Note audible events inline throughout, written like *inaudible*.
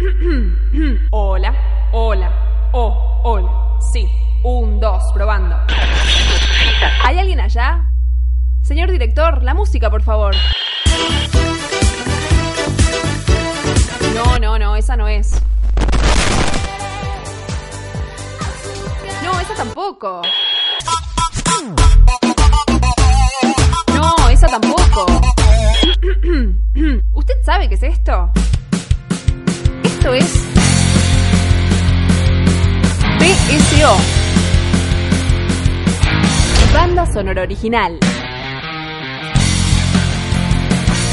*clears throat* Hola, hola, oh, hola. Sí, un, dos, probando. ¿Hay alguien allá? Señor director, la música, por favor. No, no, no, esa no es. No, esa tampoco. No, esa tampoco. *clears throat* ¿Usted sabe qué es esto? Esto es BSO. Banda sonora original.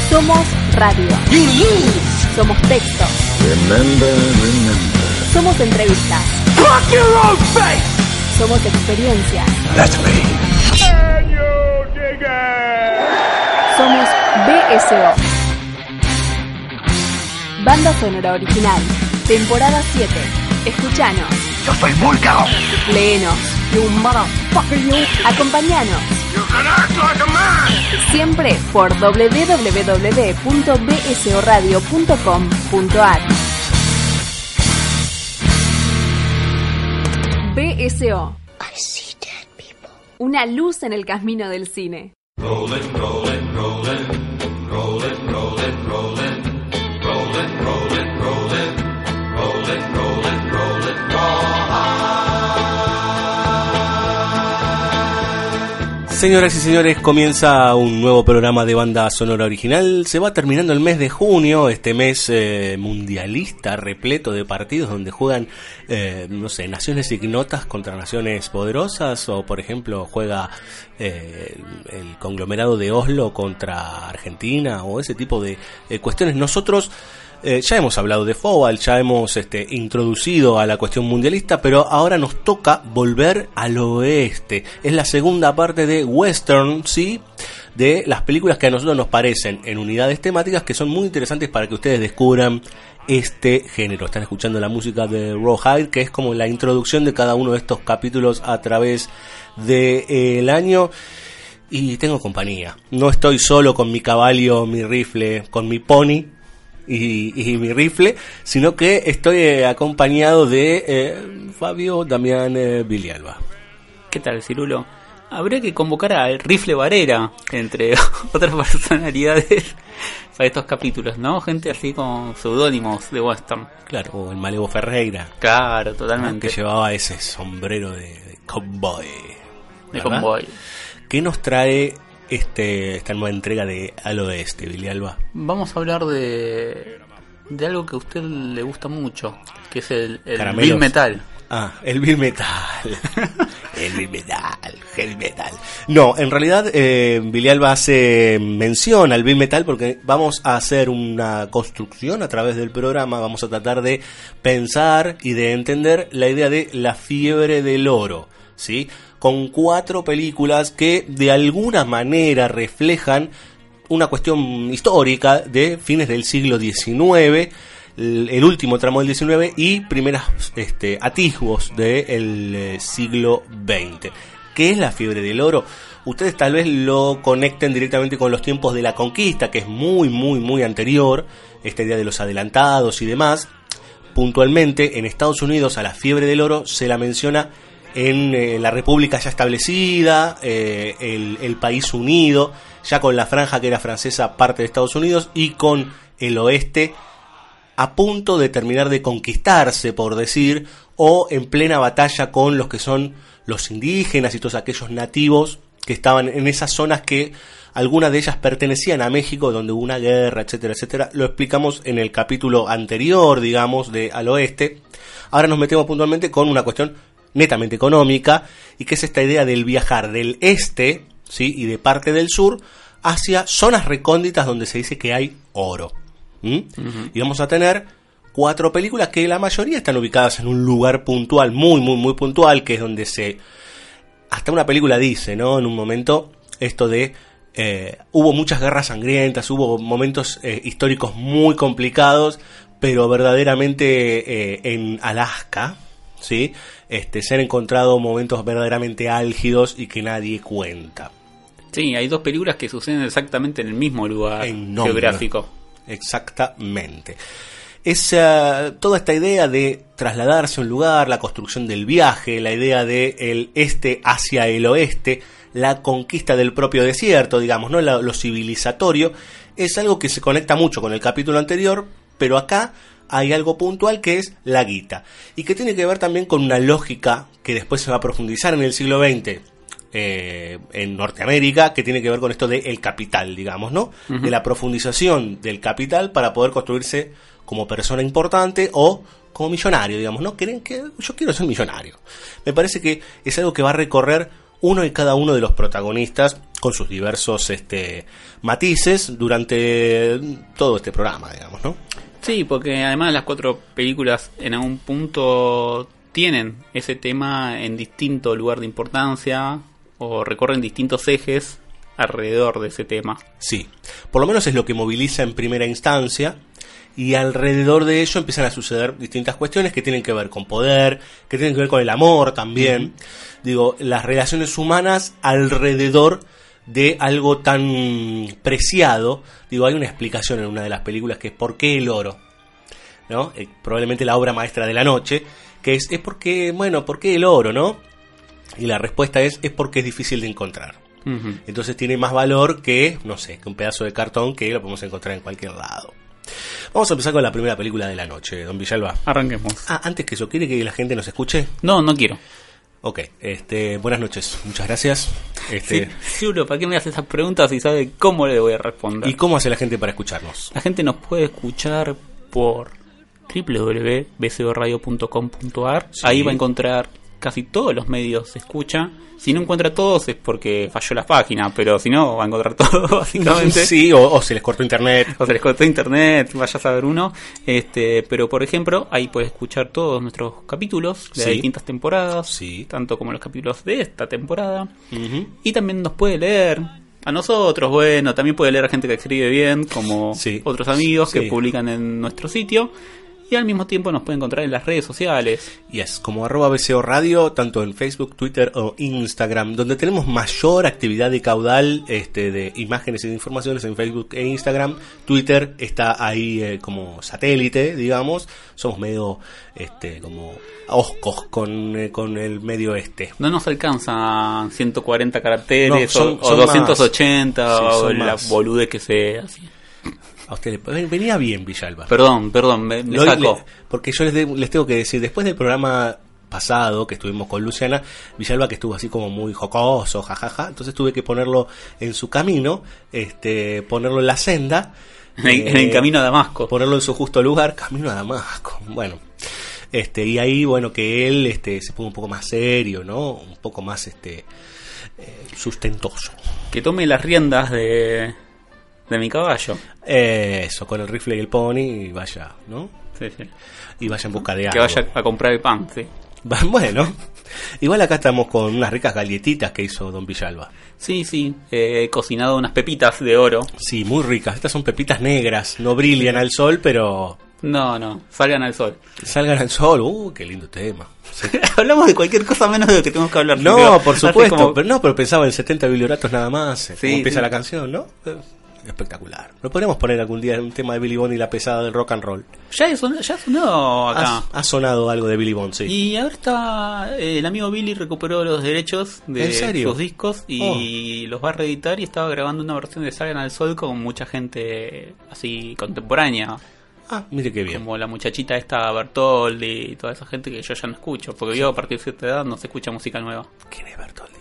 Somos radio. Somos texto. Somos entrevistas. Somos experiencias. Somos BSO. Banda sonora original. Temporada 7. Escuchanos. Yo soy Vulcano. Léenos. Acompañanos. Siempre por www.bsoradio.com.ar BSO. Una luz en el camino del cine. Señoras y señores, comienza un nuevo programa de banda sonora original. Se va terminando el mes de junio, este mes eh, mundialista, repleto de partidos donde juegan, eh, no sé, naciones ignotas contra naciones poderosas, o por ejemplo juega eh, el conglomerado de Oslo contra Argentina, o ese tipo de eh, cuestiones. Nosotros eh, ya hemos hablado de Fobal, ya hemos este, introducido a la cuestión mundialista, pero ahora nos toca volver al oeste. Es la segunda parte de Western, ¿sí? De las películas que a nosotros nos parecen en unidades temáticas que son muy interesantes para que ustedes descubran este género. Están escuchando la música de Rawhide, que es como la introducción de cada uno de estos capítulos a través del año y tengo compañía. No estoy solo con mi caballo, mi rifle, con mi pony y, y mi rifle, sino que estoy eh, acompañado de eh, Fabio Damián eh, Vilialba. ¿Qué tal, Cirulo? Habría que convocar al rifle Varera, entre *laughs* otras personalidades, para estos capítulos, ¿no? Gente así con seudónimos de western. Claro, o el Malevo Ferreira, Claro, totalmente. que llevaba ese sombrero de, de cowboy. De convoy. ¿Qué nos trae este, esta nueva entrega de Al Oeste, Vilialba? Vamos a hablar de, de algo que a usted le gusta mucho, que es el, el. Bill Metal. Ah, el Bill Metal. *laughs* el Bill Metal, el Metal. No, en realidad eh, Vilialba hace mención al Bill Metal porque vamos a hacer una construcción a través del programa, vamos a tratar de pensar y de entender la idea de la fiebre del oro, ¿sí? Con cuatro películas que de alguna manera reflejan una cuestión histórica de fines del siglo XIX, el, último tramo del XIX y primeras este, atisbos del eh, siglo XX. ¿Qué es la fiebre del oro? Ustedes tal vez lo conecten directamente con los tiempos de la conquista, que es muy, muy, muy anterior, esta idea de los adelantados y demás. Puntualmente, en Estados Unidos a la fiebre del oro se la menciona en eh, la República ya establecida, eh, el, el país unido, ya con la franja que era francesa parte de Estados Unidos y con el oeste a punto de terminar de conquistarse, por decir, o en plena batalla con los que son los indígenas y todos aquellos nativos que estaban en esas zonas que algunas de ellas pertenecían a México, donde hubo una guerra, etcétera, etcétera. Lo explicamos en el capítulo anterior, digamos, de Al Oeste. Ahora nos metemos puntualmente con una cuestión netamente económica y que es esta idea del viajar del este, ¿sí? y de parte del sur hacia zonas recónditas donde se dice que hay oro. ¿Mm? Y vamos a tener cuatro películas que la mayoría están ubicadas en un lugar puntual, muy, muy, muy puntual, que es donde se... Hasta una película dice, ¿no? En un momento, esto de... eh, hubo muchas guerras sangrientas, hubo momentos eh, históricos muy complicados, pero verdaderamente eh, en Alaska, ¿sí? Este, se han encontrado momentos verdaderamente álgidos y que nadie cuenta. Sí, hay dos películas que suceden exactamente en el mismo lugar En nombre. geográfico. Exactamente. esa, toda esta idea de trasladarse a un lugar, la construcción del viaje, la idea de el este hacia el oeste, la conquista del propio desierto, digamos, ¿no? lo civilizatorio, es algo que se conecta mucho con el capítulo anterior, pero acá hay algo puntual que es la guita y que tiene que ver también con una lógica que después se va a profundizar en el siglo XX eh, en Norteamérica que tiene que ver con esto del capital, digamos, ¿no? De la profundización del capital para poder construirse como persona importante o como millonario, digamos, ¿no? Creen que yo quiero ser millonario. Me parece que es algo que va a recorrer uno y cada uno de los protagonistas con sus diversos este, matices durante todo este programa, digamos, ¿no? Sí, porque además las cuatro películas en algún punto tienen ese tema en distinto lugar de importancia o recorren distintos ejes alrededor de ese tema. Sí, por lo menos es lo que moviliza en primera instancia y alrededor de ello empiezan a suceder distintas cuestiones que tienen que ver con poder, que tienen que ver con el amor también. Digo, las relaciones humanas alrededor de algo tan preciado. Digo, hay una explicación en una de las películas que es ¿Por qué el oro? ¿No? Eh, probablemente la obra maestra de la noche, que es, es porque, bueno, ¿por qué el oro, no? Y la respuesta es, es porque es difícil de encontrar. Entonces tiene más valor que, no sé, que un pedazo de cartón que lo podemos encontrar en cualquier lado. Vamos a empezar con la primera película de la noche, don Villalba. Arranquemos. Ah, antes que eso, ¿quiere que la gente nos escuche? No, no quiero. Ok, este, buenas noches, muchas gracias. Este, sí, ¿para qué me hace esas preguntas si sabe cómo le voy a responder? ¿Y cómo hace la gente para escucharnos? La gente nos puede escuchar por www.bcoradio.com.ar. Ahí va a encontrar casi todos los medios se escucha. Si no encuentra todos es porque falló la página, pero si no, va a encontrar *laughs* todo, básicamente. Sí, o, se les cortó internet. O se les cortó internet, vaya a saber uno. Este, pero por ejemplo, ahí puedes escuchar todos nuestros capítulos de distintas temporadas, sí. tanto como los capítulos de esta temporada. Y también nos puede leer a nosotros, bueno, también puede leer a gente que escribe bien, como otros amigos que publican en nuestro sitio y al mismo tiempo nos puede encontrar en las redes sociales. Y es como arroba BCO Radio, tanto en Facebook, Twitter o Instagram, donde tenemos mayor actividad de caudal este, de imágenes y de informaciones en Facebook e Instagram. Twitter está ahí eh, como satélite, digamos. Somos medio este, como oscos con, eh, con el medio este. No nos alcanzan 140 caracteres o, 280 o la bolude que se a usted venía bien Villalba. Perdón, perdón, me, sacó. porque yo les, tengo que decir, después del programa pasado que estuvimos con Luciana, Villalba que estuvo así como muy jocoso, jajaja, entonces tuve que ponerlo en su camino, este, ponerlo en la senda. *laughs* En, el eh, camino a Damasco. Ponerlo en su justo lugar, camino a Damasco. *laughs* Bueno, este, y ahí, bueno, que él este, se ponga un poco más serio, ¿no? Un poco más este, eh, sustentoso. Que tome las riendas de, de mi caballo. Eso, con el rifle y el pony y vaya, ¿no? Sí, sí. Y vaya en busca de algo. Que vaya a comprar el pan, sí. *laughs* Bueno, igual acá estamos con unas ricas galletitas que hizo Don Villalba. Sí, sí, he cocinado unas pepitas de oro. Sí, muy ricas. Estas son pepitas negras, no brillan al sol, pero... No, no, salgan al sol. Salgan al sol, uh, qué lindo tema. *laughs* Hablamos de cualquier cosa menos de lo que tenemos que hablar. No, por supuesto, pero no, pero pensaba en 70 biblioratos nada más. Sí, empieza la canción, ¿no? Espectacular. Lo podríamos poner algún día en un tema de Billy Bond y la pesada del rock and roll. Ya, sonó, ya sonó acá. Ha, sonado algo de Billy Bond, sí. Y ahora está. Eh, el amigo Billy recuperó los derechos de sus discos y oh. los va a reeditar y estaba grabando una versión de Salgan al Sol con mucha gente así contemporánea. Ah, mire qué bien. Como la muchachita esta Bertoldi y toda esa gente que yo ya no escucho, porque yo a partir de cierta edad no se escucha música nueva. ¿Quién es Bertoldi?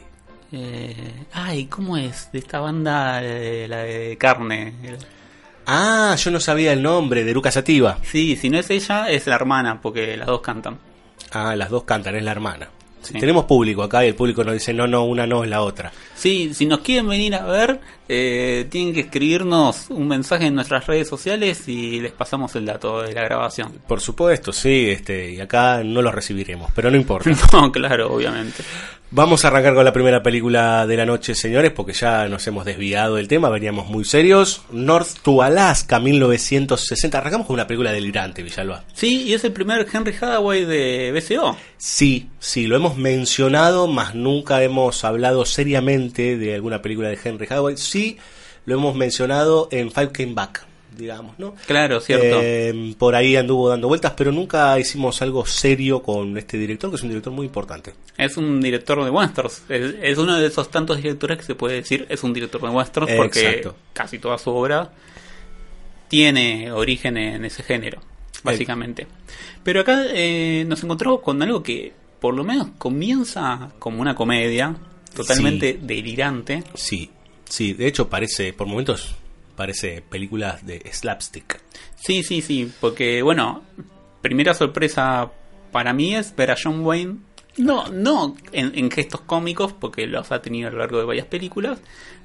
Eh, ay, ¿cómo es? De esta banda, eh, la de carne. Ah, yo no sabía el nombre, de Luca Sativa. Sí, si no es ella, es la hermana, porque las dos cantan. Ah, las dos cantan, es la hermana. Tenemos público acá y el público nos dice, no, no, una no es la otra. Sí, si nos quieren venir a ver, eh, tienen que escribirnos un mensaje en nuestras redes sociales y les pasamos el dato de la grabación. Por supuesto, sí, este, y acá no lo recibiremos, pero no importa. *laughs* no, claro, obviamente. Vamos a arrancar con la primera película de la noche, señores, porque ya nos hemos desviado del tema, veníamos muy serios. North to Alaska, 1960. Arrancamos con una película delirante, Villalba. Sí, y es el primer Henry Hathaway de BCO. Sí, sí, lo hemos mencionado, mas nunca hemos hablado seriamente de alguna película de Henry Hathaway. Sí, lo hemos mencionado en Five Came Back digamos, ¿no? Claro, cierto. Eh, por ahí anduvo dando vueltas, pero nunca hicimos algo serio con este director, que es un director muy importante. Es un director de westerns. Es, uno de esos tantos directores que se puede decir es un director de westerns porque casi toda su obra tiene origen en ese género, básicamente. Pero acá eh, nos encontramos con algo que por lo menos comienza como una comedia totalmente delirante. Sí, sí, de hecho parece, por momentos, parece películas de slapstick. Sí, sí, sí, porque bueno, primera sorpresa para mí es ver a John Wayne no, no en, gestos cómicos, porque los ha tenido a lo largo de varias películas,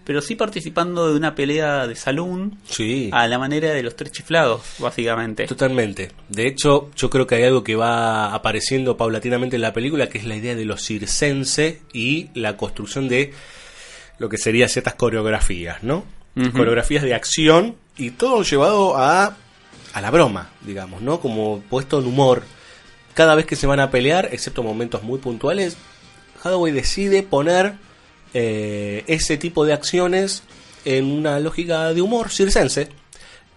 pero sí participando de una pelea de salón sí. a la manera de los tres chiflados, básicamente. Totalmente. De hecho, yo creo que hay algo que va apareciendo paulatinamente en la película, que es la idea de los circense y la construcción de lo que serían ciertas coreografías, ¿no? Coreografías de acción y todo llevado a, a la broma, digamos, ¿no? Como puesto en humor cada vez que se van a pelear, excepto momentos muy puntuales, Hathaway decide poner eh, ese tipo de acciones en una lógica de humor circense.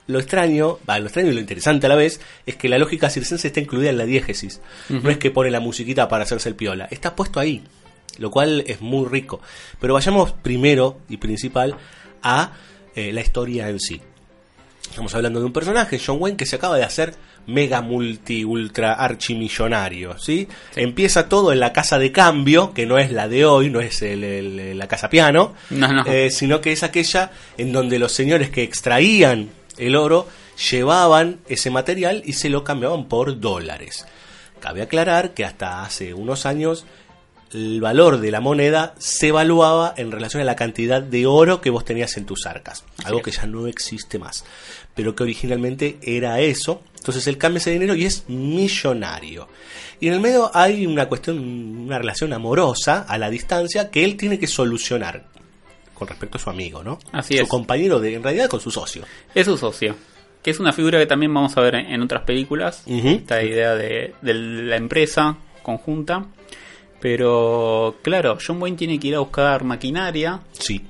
Lo extraño, va, lo extraño y lo interesante a la vez es que la lógica circense está incluida en la diégesis. No es que pone la musiquita para hacerse el piola, está puesto ahí, lo cual es muy rico. Pero vayamos primero y principal a eh, la historia en sí. Estamos hablando de un personaje, John Wayne, que se acaba de hacer mega multi ultra archimillonario, ¿sí? Empieza todo en la casa de cambio, que no es la de hoy, no es la casa piano, eh, sino que es aquella en donde los señores que extraían el oro llevaban ese material y se lo cambiaban por dólares. Cabe aclarar que hasta hace unos años el valor de la moneda se evaluaba en relación a la cantidad de oro que vos tenías en tus arcas, algo que ya no existe más, pero que originalmente era eso. Entonces él cambia ese dinero y es millonario. Y en el medio hay una cuestión, una relación amorosa a la distancia que él tiene que solucionar con respecto a su amigo, ¿no? Así su compañero de, en realidad con su socio. Es su socio que es una figura que también vamos a ver en, otras películas, esta idea de, de, la empresa conjunta, pero claro, John Wayne tiene que ir a buscar maquinaria. Sí.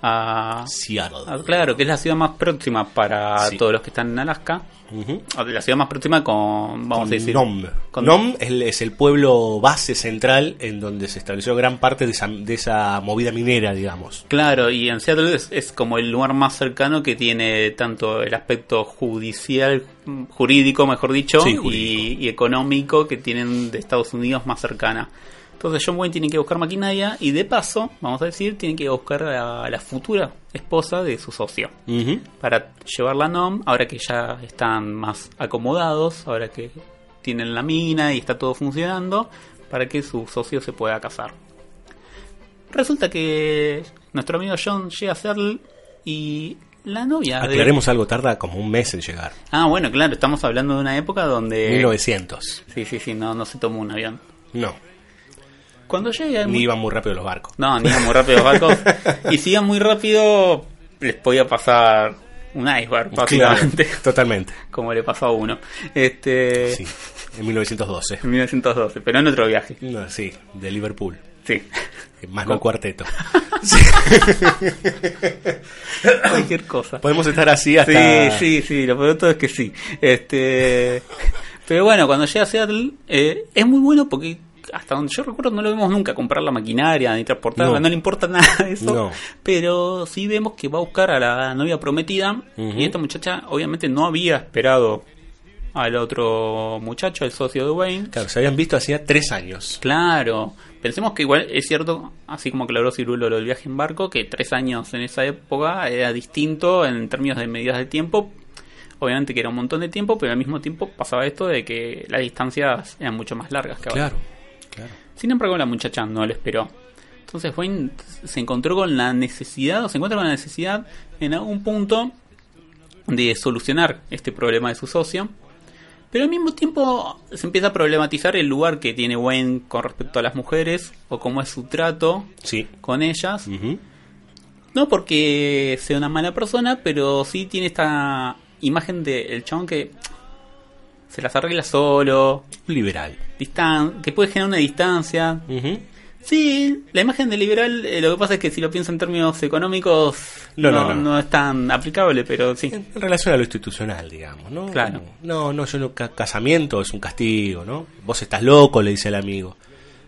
A Seattle. claro, que es la ciudad más próxima para todos los que están en Alaska. La ciudad más próxima con, vamos a decir... Nom. Nom es, el pueblo base central en donde se estableció gran parte de esa, movida minera, digamos. Claro, y en Seattle es, como el lugar más cercano que tiene tanto el aspecto judicial, jurídico, mejor dicho, y, y, económico que tienen de Estados Unidos más cercana. Entonces John Wayne tiene que buscar maquinaria y de paso, vamos a decir, tiene que buscar a la futura esposa de su socio. Para llevarla a NOM, ahora que ya están más acomodados, ahora que tienen la mina y está todo funcionando, para que su socio se pueda casar. Resulta que nuestro amigo John llega a Seattle y la novia. Aclaremos algo, tarda como un mes en llegar. Ah, bueno, claro, estamos hablando de una época donde. 1900. Sí, sí, sí, no, no se tomó un avión. No. Cuando llega... Ni iban muy rápido los barcos. No, ni iban muy rápido los barcos. *laughs* y si iban muy rápido, les podía pasar un iceberg, básicamente. totalmente. *laughs* Como le pasó a uno. Este... Sí, en 1912. En 1912, pero en otro viaje. sí, de Liverpool. Sí. Más no cuarteto. *laughs* Cualquier cosa. Podemos estar así hasta... Sí, sí, sí, lo peor todo es que sí. Este... Pero bueno, cuando llega a Seattle, eh, es muy bueno porque hasta donde yo recuerdo no lo vemos nunca comprar la maquinaria ni transportarla, no, le importa *laughs* nada de eso. Pero sí vemos que va a buscar a la novia prometida y esta muchacha obviamente no había esperado al otro muchacho, el socio de Wayne. Claro, se habían visto hacía tres años. Claro. Pensemos que igual es cierto, así como aclaró Cirulo lo del viaje en barco, que tres años en esa época era distinto en términos de medidas de tiempo. Obviamente que era un montón de tiempo, pero al mismo tiempo pasaba esto de que las distancias eran mucho más largas que ahora. Claro. Sin embargo, la muchacha no lo esperó. Entonces Wayne se encontró con la necesidad, o se encuentra con la necesidad en algún punto de solucionar este problema de su socio. Pero al mismo tiempo se empieza a problematizar el lugar que tiene Wayne con respecto a las mujeres o cómo es su trato con ellas. No porque sea una mala persona, pero sí tiene esta imagen del el chabón que se las arregla solo. Liberal. Distan que puede generar una distancia. Sí, la imagen de liberal, eh, lo que pasa es que si lo pienso en términos económicos, no, no, no, es tan aplicable, pero sí. En, relación a lo institucional, digamos, ¿no? Claro. No, no, yo no, casamiento es un castigo, ¿no? Vos estás loco, le dice el amigo.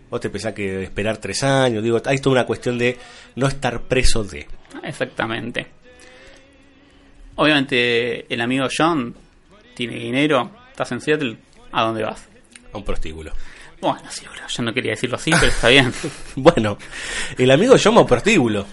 Vos te pensás que esperar tres años, digo, hay toda una cuestión de no estar preso de. Exactamente. Obviamente, el amigo John tiene dinero, estás en Seattle, ¿a dónde vas? A un prostíbulo. Bueno, sí, yo no quería decirlo así, pero está bien. *laughs* bueno, el amigo John va a un prostíbulo.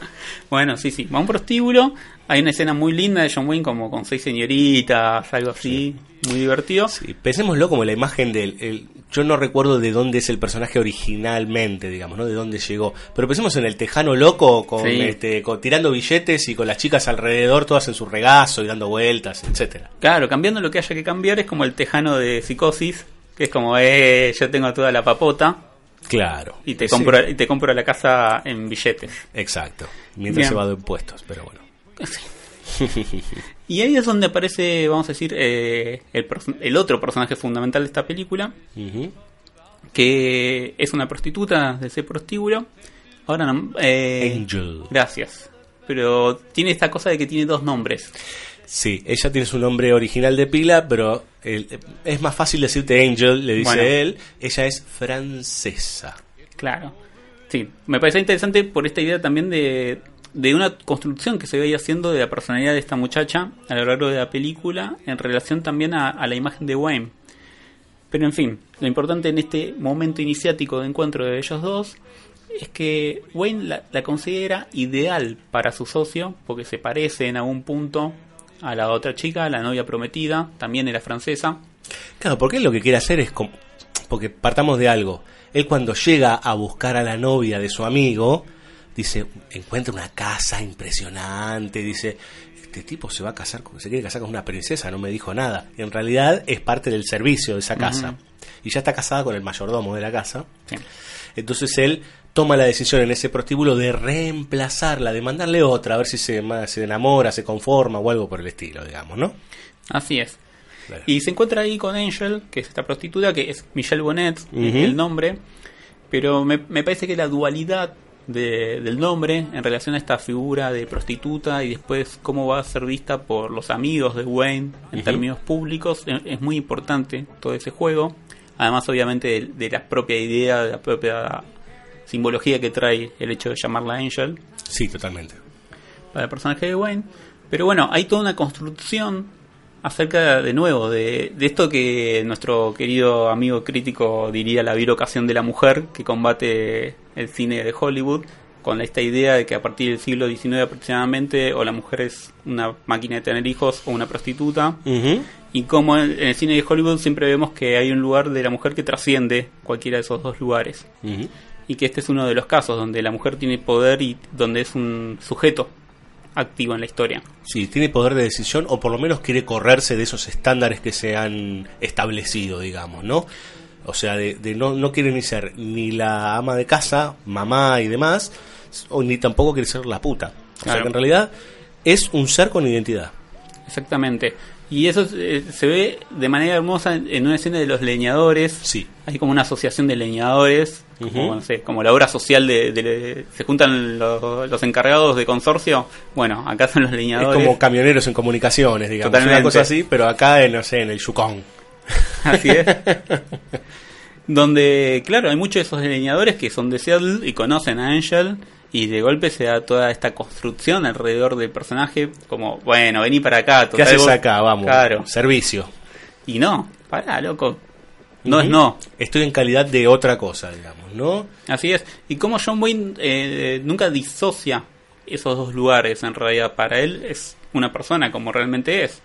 Bueno, sí, sí, va a un prostíbulo. Hay una escena muy linda de John Wayne como con seis señoritas, algo así, muy divertido. Sí, pensémoslo como la imagen del... yo no recuerdo de dónde es el personaje originalmente, digamos, ¿no? De dónde llegó. Pero pensemos en el tejano loco con, este, tirando billetes y con las chicas alrededor todas en su regazo y dando vueltas, etcétera. Claro, cambiando lo que haya que cambiar es como el tejano de psicosis, que es como, eh, yo tengo toda la papota. Claro. Y te compro, y te compro la casa en billetes. Exacto. Mientras se va de impuestos, pero bueno. y ahí es donde aparece, vamos a decir, eh, el, otro personaje fundamental de esta película, que es una prostituta de ese prostíbulo. Ahora no. Eh, Angel. Gracias. Pero tiene esta cosa de que tiene dos nombres. Sí, ella tiene su nombre original de pila, pero es más fácil decirte Angel, le dice él. Ella es francesa. Claro. Sí, me parece interesante por esta idea también de, de una construcción que se veía haciendo de la personalidad de esta muchacha a lo largo de la película en relación también a, la imagen de Wayne. Pero en fin, lo importante en este momento iniciático de encuentro de ellos dos es que Wayne la, la considera ideal para su socio porque se parece en algún punto a la otra chica, la novia prometida, también era francesa. Claro, porque él lo que quiere hacer es, porque partamos de algo, él cuando llega a buscar a la novia de su amigo, dice, encuentra una casa impresionante, dice, este tipo se va a casar, se quiere casar con una princesa, no me dijo nada. en realidad es parte del servicio de esa casa. Y ya está casada con el mayordomo de la casa. Entonces él toma la decisión en ese prostíbulo de reemplazarla, de mandarle otra, a ver si se, se enamora, se conforma o algo por el estilo, digamos, ¿no? Así es. Y se encuentra ahí con Angel, que es esta prostituta, que es Michelle Bonnet, el nombre, pero me, parece que la dualidad del nombre en relación a esta figura de prostituta y después cómo va a ser vista por los amigos de Wayne en términos públicos es, muy importante todo ese juego. Además, obviamente, de, de la propia idea, de la propia simbología que trae el hecho de llamarla Angel. Sí, totalmente. Para el personaje de Wayne. Pero bueno, hay toda una construcción acerca de nuevo de, esto que nuestro querido amigo crítico diría la birocación de la mujer que combate el cine de Hollywood con esta idea de que a partir del siglo XIX aproximadamente o la mujer es una máquina de tener hijos o una prostituta y como en, el cine de Hollywood siempre vemos que hay un lugar de la mujer que trasciende cualquiera de esos dos lugares y que este es uno de los casos donde la mujer tiene poder y donde es un sujeto activo en la historia. Sí, tiene poder de decisión o por lo menos quiere correrse de esos estándares que se han establecido, digamos, ¿no? O sea, de, no, no quiere ni ser ni la ama de casa, mamá y demás, o ni tampoco quiere ser la puta. O sea, que en realidad es un ser con identidad. Exactamente. Y eso eh, se ve de manera hermosa en, una escena de los leñadores. Sí. Hay como una asociación de leñadores, como, no sé, como la obra social de... se juntan los, encargados de consorcio. Bueno, acá son los leñadores. Es como camioneros en comunicaciones, digamos. Totalmente. Una cosa así, pero acá, en, no sé, en el Yukon. *laughs* Así es. *laughs* Donde, claro, hay muchos de esos leñadores que son de Seattle y conocen a Angel y de golpe se da toda esta construcción alrededor del personaje como, bueno, vení para acá. ¿Qué haces acá? Vamos. Claro. Servicio. Y no, pará, loco. No es no. Estoy en calidad de otra cosa, digamos, ¿no? Así es. Y como John Wayne eh, nunca disocia esos dos lugares, en realidad para él es una persona como realmente es.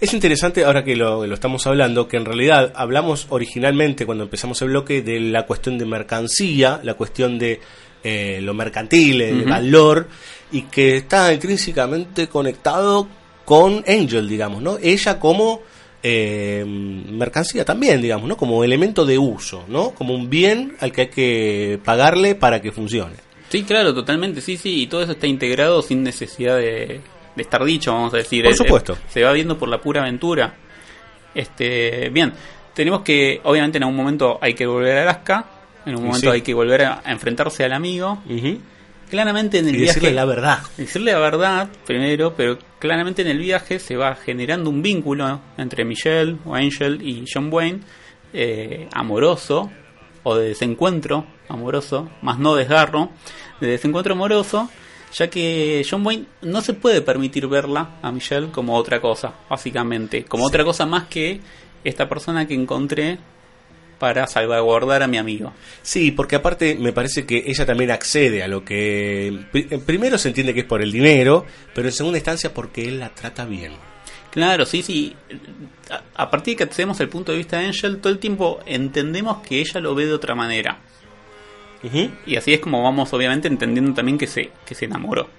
Es interesante ahora que lo, lo, estamos hablando, que en realidad hablamos originalmente cuando empezamos el bloque de la cuestión de mercancía, la cuestión de eh, lo mercantil, el valor, y que está intrínsecamente conectado con Angel, digamos, ¿no? Ella como eh, mercancía también, digamos, ¿no? Como elemento de uso, ¿no? Como un bien al que hay que pagarle para que funcione. Sí, claro, totalmente, sí, sí, y todo eso está integrado sin necesidad de, estar dicho, vamos a decir. Por supuesto. se va viendo por la pura aventura. Este, bien, tenemos que, obviamente en algún momento hay que volver a Alaska, En un momento hay que volver a, enfrentarse al amigo. Claramente en el viaje. Decirle la verdad. Decirle la verdad primero, pero claramente en el viaje se va generando un vínculo entre Michelle o Angel y John Wayne, eh, amoroso, o de desencuentro amoroso, más no desgarro, de desencuentro amoroso, ya que John Wayne no se puede permitir verla a Michelle como otra cosa, básicamente, como otra cosa más que esta persona que encontré para salvaguardar a mi amigo. Sí, porque aparte me parece que ella también accede a lo que primero se entiende que es por el dinero, pero en segunda instancia porque él la trata bien. Claro, sí, sí. A, partir de que accedemos al punto de vista de Angel, todo el tiempo entendemos que ella lo ve de otra manera. Y así es como vamos, obviamente, entendiendo también que se, que se enamoró.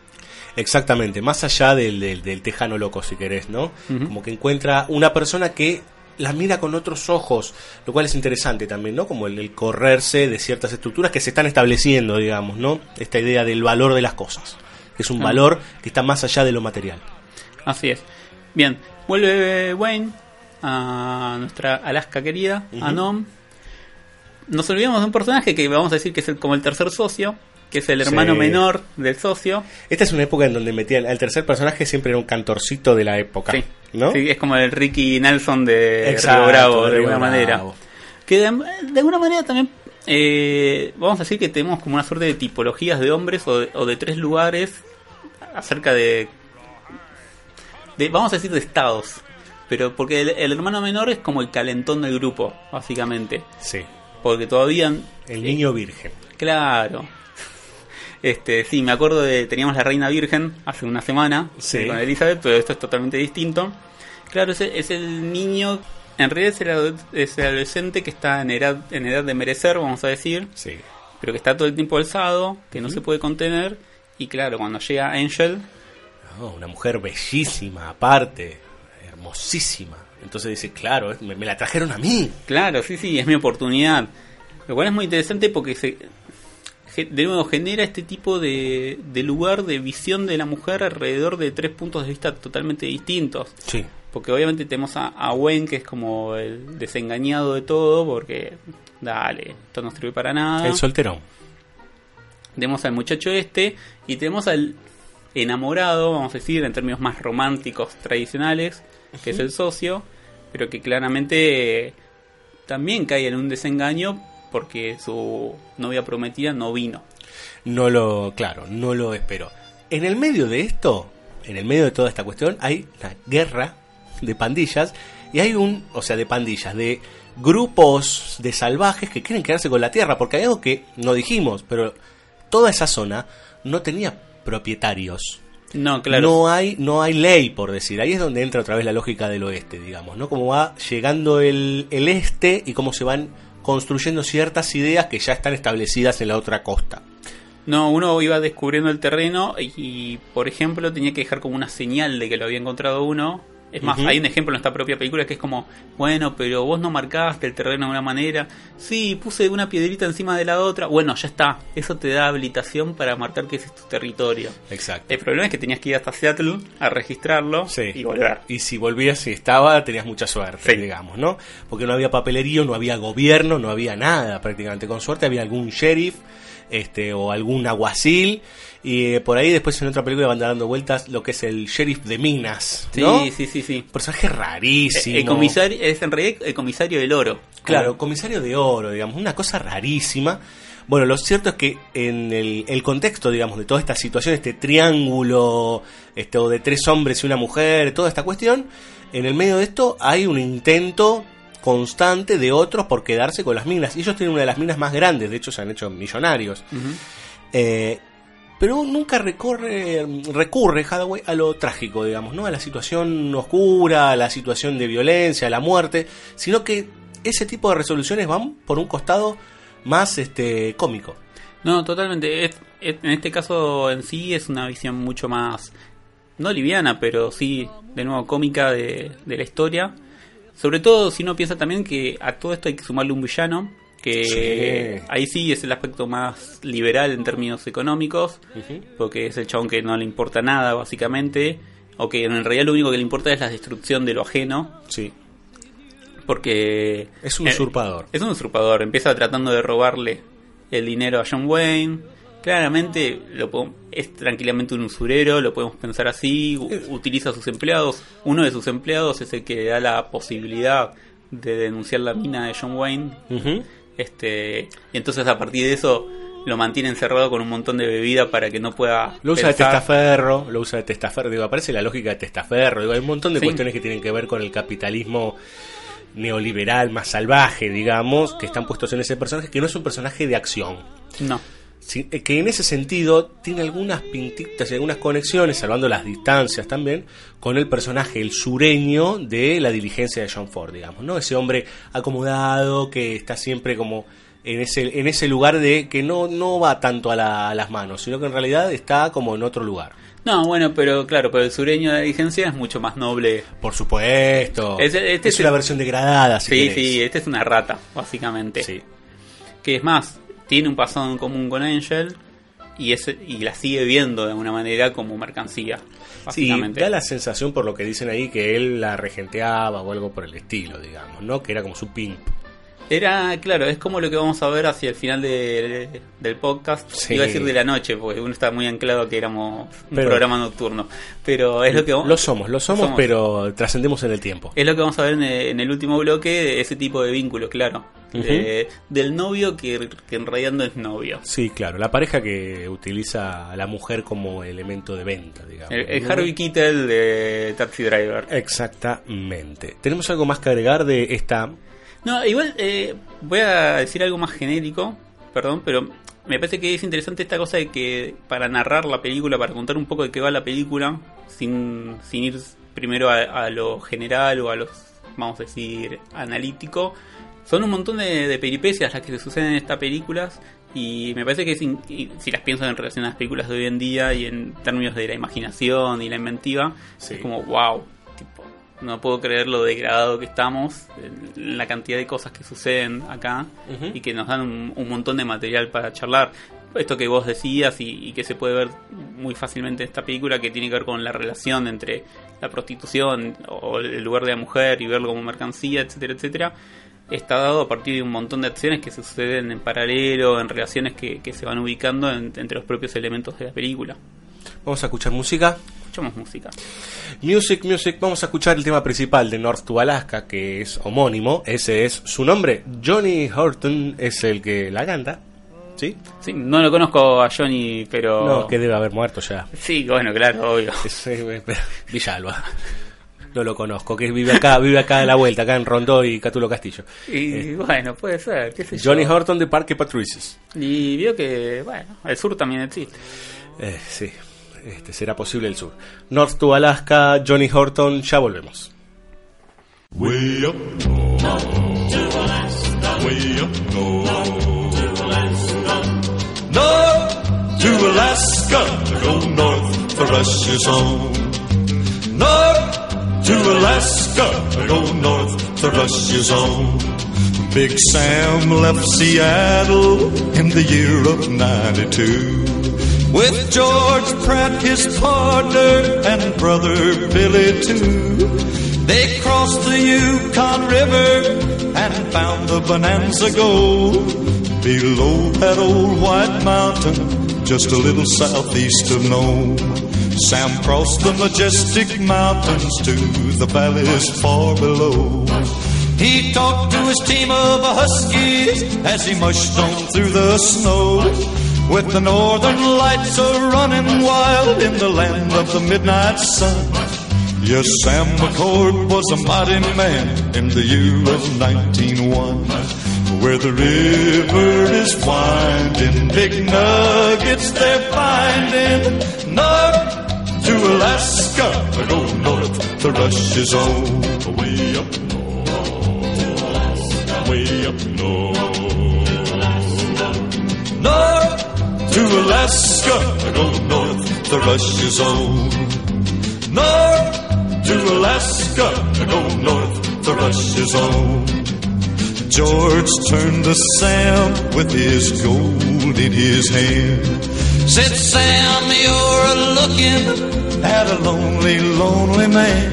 Exactamente, más allá del, del, tejano loco, si querés, ¿no? Como que encuentra una persona que la mira con otros ojos, lo cual es interesante también, ¿no? Como el, correrse de ciertas estructuras que se están estableciendo, digamos, ¿no? Esta idea del valor de las cosas, que es un valor que está más allá de lo material. Así es. Bien, vuelve Wayne a nuestra Alaska querida, a Nom. Nos olvidamos de un personaje que vamos a decir que es como el tercer socio, que es el hermano menor del socio. Esta es una época en donde metían al tercer personaje siempre era un cantorcito de la época. Sí, ¿no? sí es como el Ricky Nelson de Río Bravo, de alguna manera. Que de, alguna manera también eh, vamos a decir que tenemos como una suerte de tipologías de hombres o de, tres lugares acerca de, de, vamos a decir, de estados. Pero porque el, el, hermano menor es como el calentón del grupo, básicamente. Sí. Porque todavía... El niño virgen. Claro, este, sí, me acuerdo de. Teníamos la Reina Virgen hace una semana con Elizabeth, pero esto es totalmente distinto. Claro, es, es el niño. En realidad es el, adolescente que está en edad, en edad de merecer, vamos a decir. Sí. Pero que está todo el tiempo alzado, que no se puede contener. Y claro, cuando llega Angel. una mujer bellísima, aparte. Hermosísima. Entonces dice, claro, me, me, la trajeron a mí. Claro, sí, sí, es mi oportunidad. Lo cual es muy interesante porque se, de nuevo genera este tipo de, lugar de visión de la mujer alrededor de tres puntos de vista totalmente distintos. Sí. Porque obviamente tenemos a, Wayne, que es como el desengañado de todo, porque dale, esto no sirve para nada. El solterón. Tenemos al muchacho este y tenemos al enamorado, vamos a decir, en términos más románticos tradicionales, que es el socio, pero que claramente también cae en un desengaño porque su novia prometida no vino. No lo, claro, no lo esperó. En el medio de esto, en el medio de toda esta cuestión, hay una guerra de pandillas y hay un, o sea, de pandillas, de grupos de salvajes que quieren quedarse con la tierra, porque hay algo que no dijimos, pero toda esa zona no tenía propietarios. No, claro. No hay, no hay ley, por decir. Ahí es donde entra otra vez la lógica del oeste, digamos, ¿no? Cómo va llegando el, el este y cómo se van construyendo ciertas ideas que ya están establecidas en la otra costa. No, uno iba descubriendo el terreno y, por ejemplo, tenía que dejar como una señal de que lo había encontrado uno es más, hay un ejemplo en esta propia película que es como, bueno, pero vos no marcaste el terreno de una manera. Sí, puse una piedrita encima de la otra. Bueno, ya está. Eso te da habilitación para marcar que ese es tu territorio. Exacto. El problema es que tenías que ir hasta Seattle a registrarlo y volver. Y si volvías, si estaba, tenías mucha suerte, digamos, ¿no? Porque no había papelerío, no había gobierno, no había nada prácticamente. Con suerte había algún sheriff este o algún aguacil y eh, por ahí después en otra película van dando vueltas lo que es el sheriff de Minas. ¿no? Sí, sí, sí, sí. Personaje rarísimo. El, comisario, es en realidad el comisario del oro. Claro, comisario de oro, digamos, una cosa rarísima. Bueno, lo cierto es que en el, contexto, digamos, de toda esta situación, este triángulo, este, o de tres hombres y una mujer, toda esta cuestión, en el medio de esto hay un intento constante de otros por quedarse con las minas. Y ellos tienen una de las minas más grandes, de hecho se han hecho millonarios pero nunca recorre, recurre Hathaway a lo trágico, digamos, ¿no? A la situación oscura, a la situación de violencia, a la muerte, sino que ese tipo de resoluciones van por un costado más este cómico. No, totalmente. en este caso en sí es una visión mucho más, no liviana, pero sí, de nuevo, cómica de, de la historia. Sobre todo si uno piensa también que a todo esto hay que sumarle un villano que ahí sí es el aspecto más liberal en términos económicos, porque es el chabón que no le importa nada básicamente, o que en realidad lo único que le importa es la destrucción de lo ajeno. Sí. Porque... Es un usurpador. Es un usurpador, empieza tratando de robarle el dinero a John Wayne. Claramente lo es tranquilamente un usurero, lo podemos pensar así, utiliza a sus empleados. Uno de sus empleados es el que da la posibilidad de denunciar la mina de John Wayne. este Y entonces a partir de eso lo mantiene encerrado con un montón de bebida para que no pueda. Lo usa de testaferro, lo usa de testaferro. Digo, aparece la lógica de testaferro. Digo, hay un montón de cuestiones que tienen que ver con el capitalismo neoliberal más salvaje, digamos, que están puestos en ese personaje, que no es un personaje de acción. No. Eh, que en ese sentido tiene algunas pintitas y algunas conexiones, salvando las distancias también, con el personaje, el sureño de la diligencia de John Ford, digamos, ¿no? Ese hombre acomodado que está siempre como en ese, en ese lugar de que no, no va tanto a, las manos, sino que en realidad está como en otro lugar. No, bueno, pero claro, pero el sureño de la diligencia es mucho más noble. Por supuesto. Es, este es, una versión degradada, Sí, sí, este es una rata, básicamente. Sí. Que es más, tiene un pasado en común con Angel y, es, y la sigue viendo de alguna manera como mercancía. Básicamente. Sí, da la sensación por lo que dicen ahí que él la regenteaba o algo por el estilo, digamos, ¿no? Que era como su pimp. Era, claro, es como lo que vamos a ver hacia el final del podcast. Iba a decir de la noche, porque uno está muy anclado que éramos un programa nocturno. Pero es lo que Lo somos, lo somos, pero trascendemos en el tiempo. Es lo que vamos a ver en, el último bloque, ese tipo de vínculo, claro. del novio que, en realidad no es novio. Sí, claro, la pareja que utiliza a la mujer como elemento de venta, digamos. El, Harvey Keitel de Taxi Driver. Exactamente. ¿Tenemos algo más que agregar de esta no, igual eh, voy a decir algo más genérico, perdón, pero me parece que es interesante esta cosa de que para narrar la película, para contar un poco de qué va la película, sin, sin ir primero a, lo general o a los, vamos a decir, analítico, son un montón de, peripecias las que se suceden en estas películas y me parece que si las pienso en relación a las películas de hoy en día y en términos de la imaginación y la inventiva, es como wow, no puedo creer lo degradado que estamos, la cantidad de cosas que suceden acá y que nos dan un, montón de material para charlar. Esto que vos decías y, que se puede ver muy fácilmente en esta película que tiene que ver con la relación entre la prostitución o el lugar de la mujer y verlo como mercancía, etcétera, etcétera, está dado a partir de un montón de acciones que suceden en paralelo, en relaciones que, se van ubicando entre los propios elementos de la película. Vamos a escuchar música música. Music, music, vamos a escuchar el tema principal de North to Alaska, que es homónimo, ese es su nombre. Johnny Horton es el que la canta. ¿Sí? Sí, no lo conozco a Johnny, pero. No, que debe haber muerto ya. Sí, bueno, claro, obvio. *laughs* *laughs* Villalba. No lo conozco, que vive acá, vive acá de la vuelta, acá en Rondó y Catulo Castillo. Y eh, bueno, puede ser, qué sé Johnny Horton de Parque Patrices. Y vio que, bueno, el sur también existe. Eh, sí, este, será posible el sur. North to Alaska, Johnny Horton, ya volvemos. Way up to Alaska. North to Alaska, go north, for Russia's home. North to Alaska, go north, for Russia's home. Big Sam left Seattle in the year of 92. With George Pratt, his partner, and brother Billy too. They crossed the Yukon River and found the Bonanza Gold below that old white mountain, just a little southeast of Nome. Sam crossed the majestic mountains to the valleys far below. He talked to his team of huskies as he mushed on through the snow. With the northern lights a running wild in the land of the midnight sun. Yes, Sam McCord was a mighty man in the year of 1901. Where the river is winding, big nuggets they're finding. North to Alaska, go north, the rush is on. Way up north, way up north. North to Alaska, I go north, the rush is on. North to Alaska, I go north, the rush is on. George turned to Sam with his gold in his hand. Said, Sam, you're looking at a lonely, lonely man.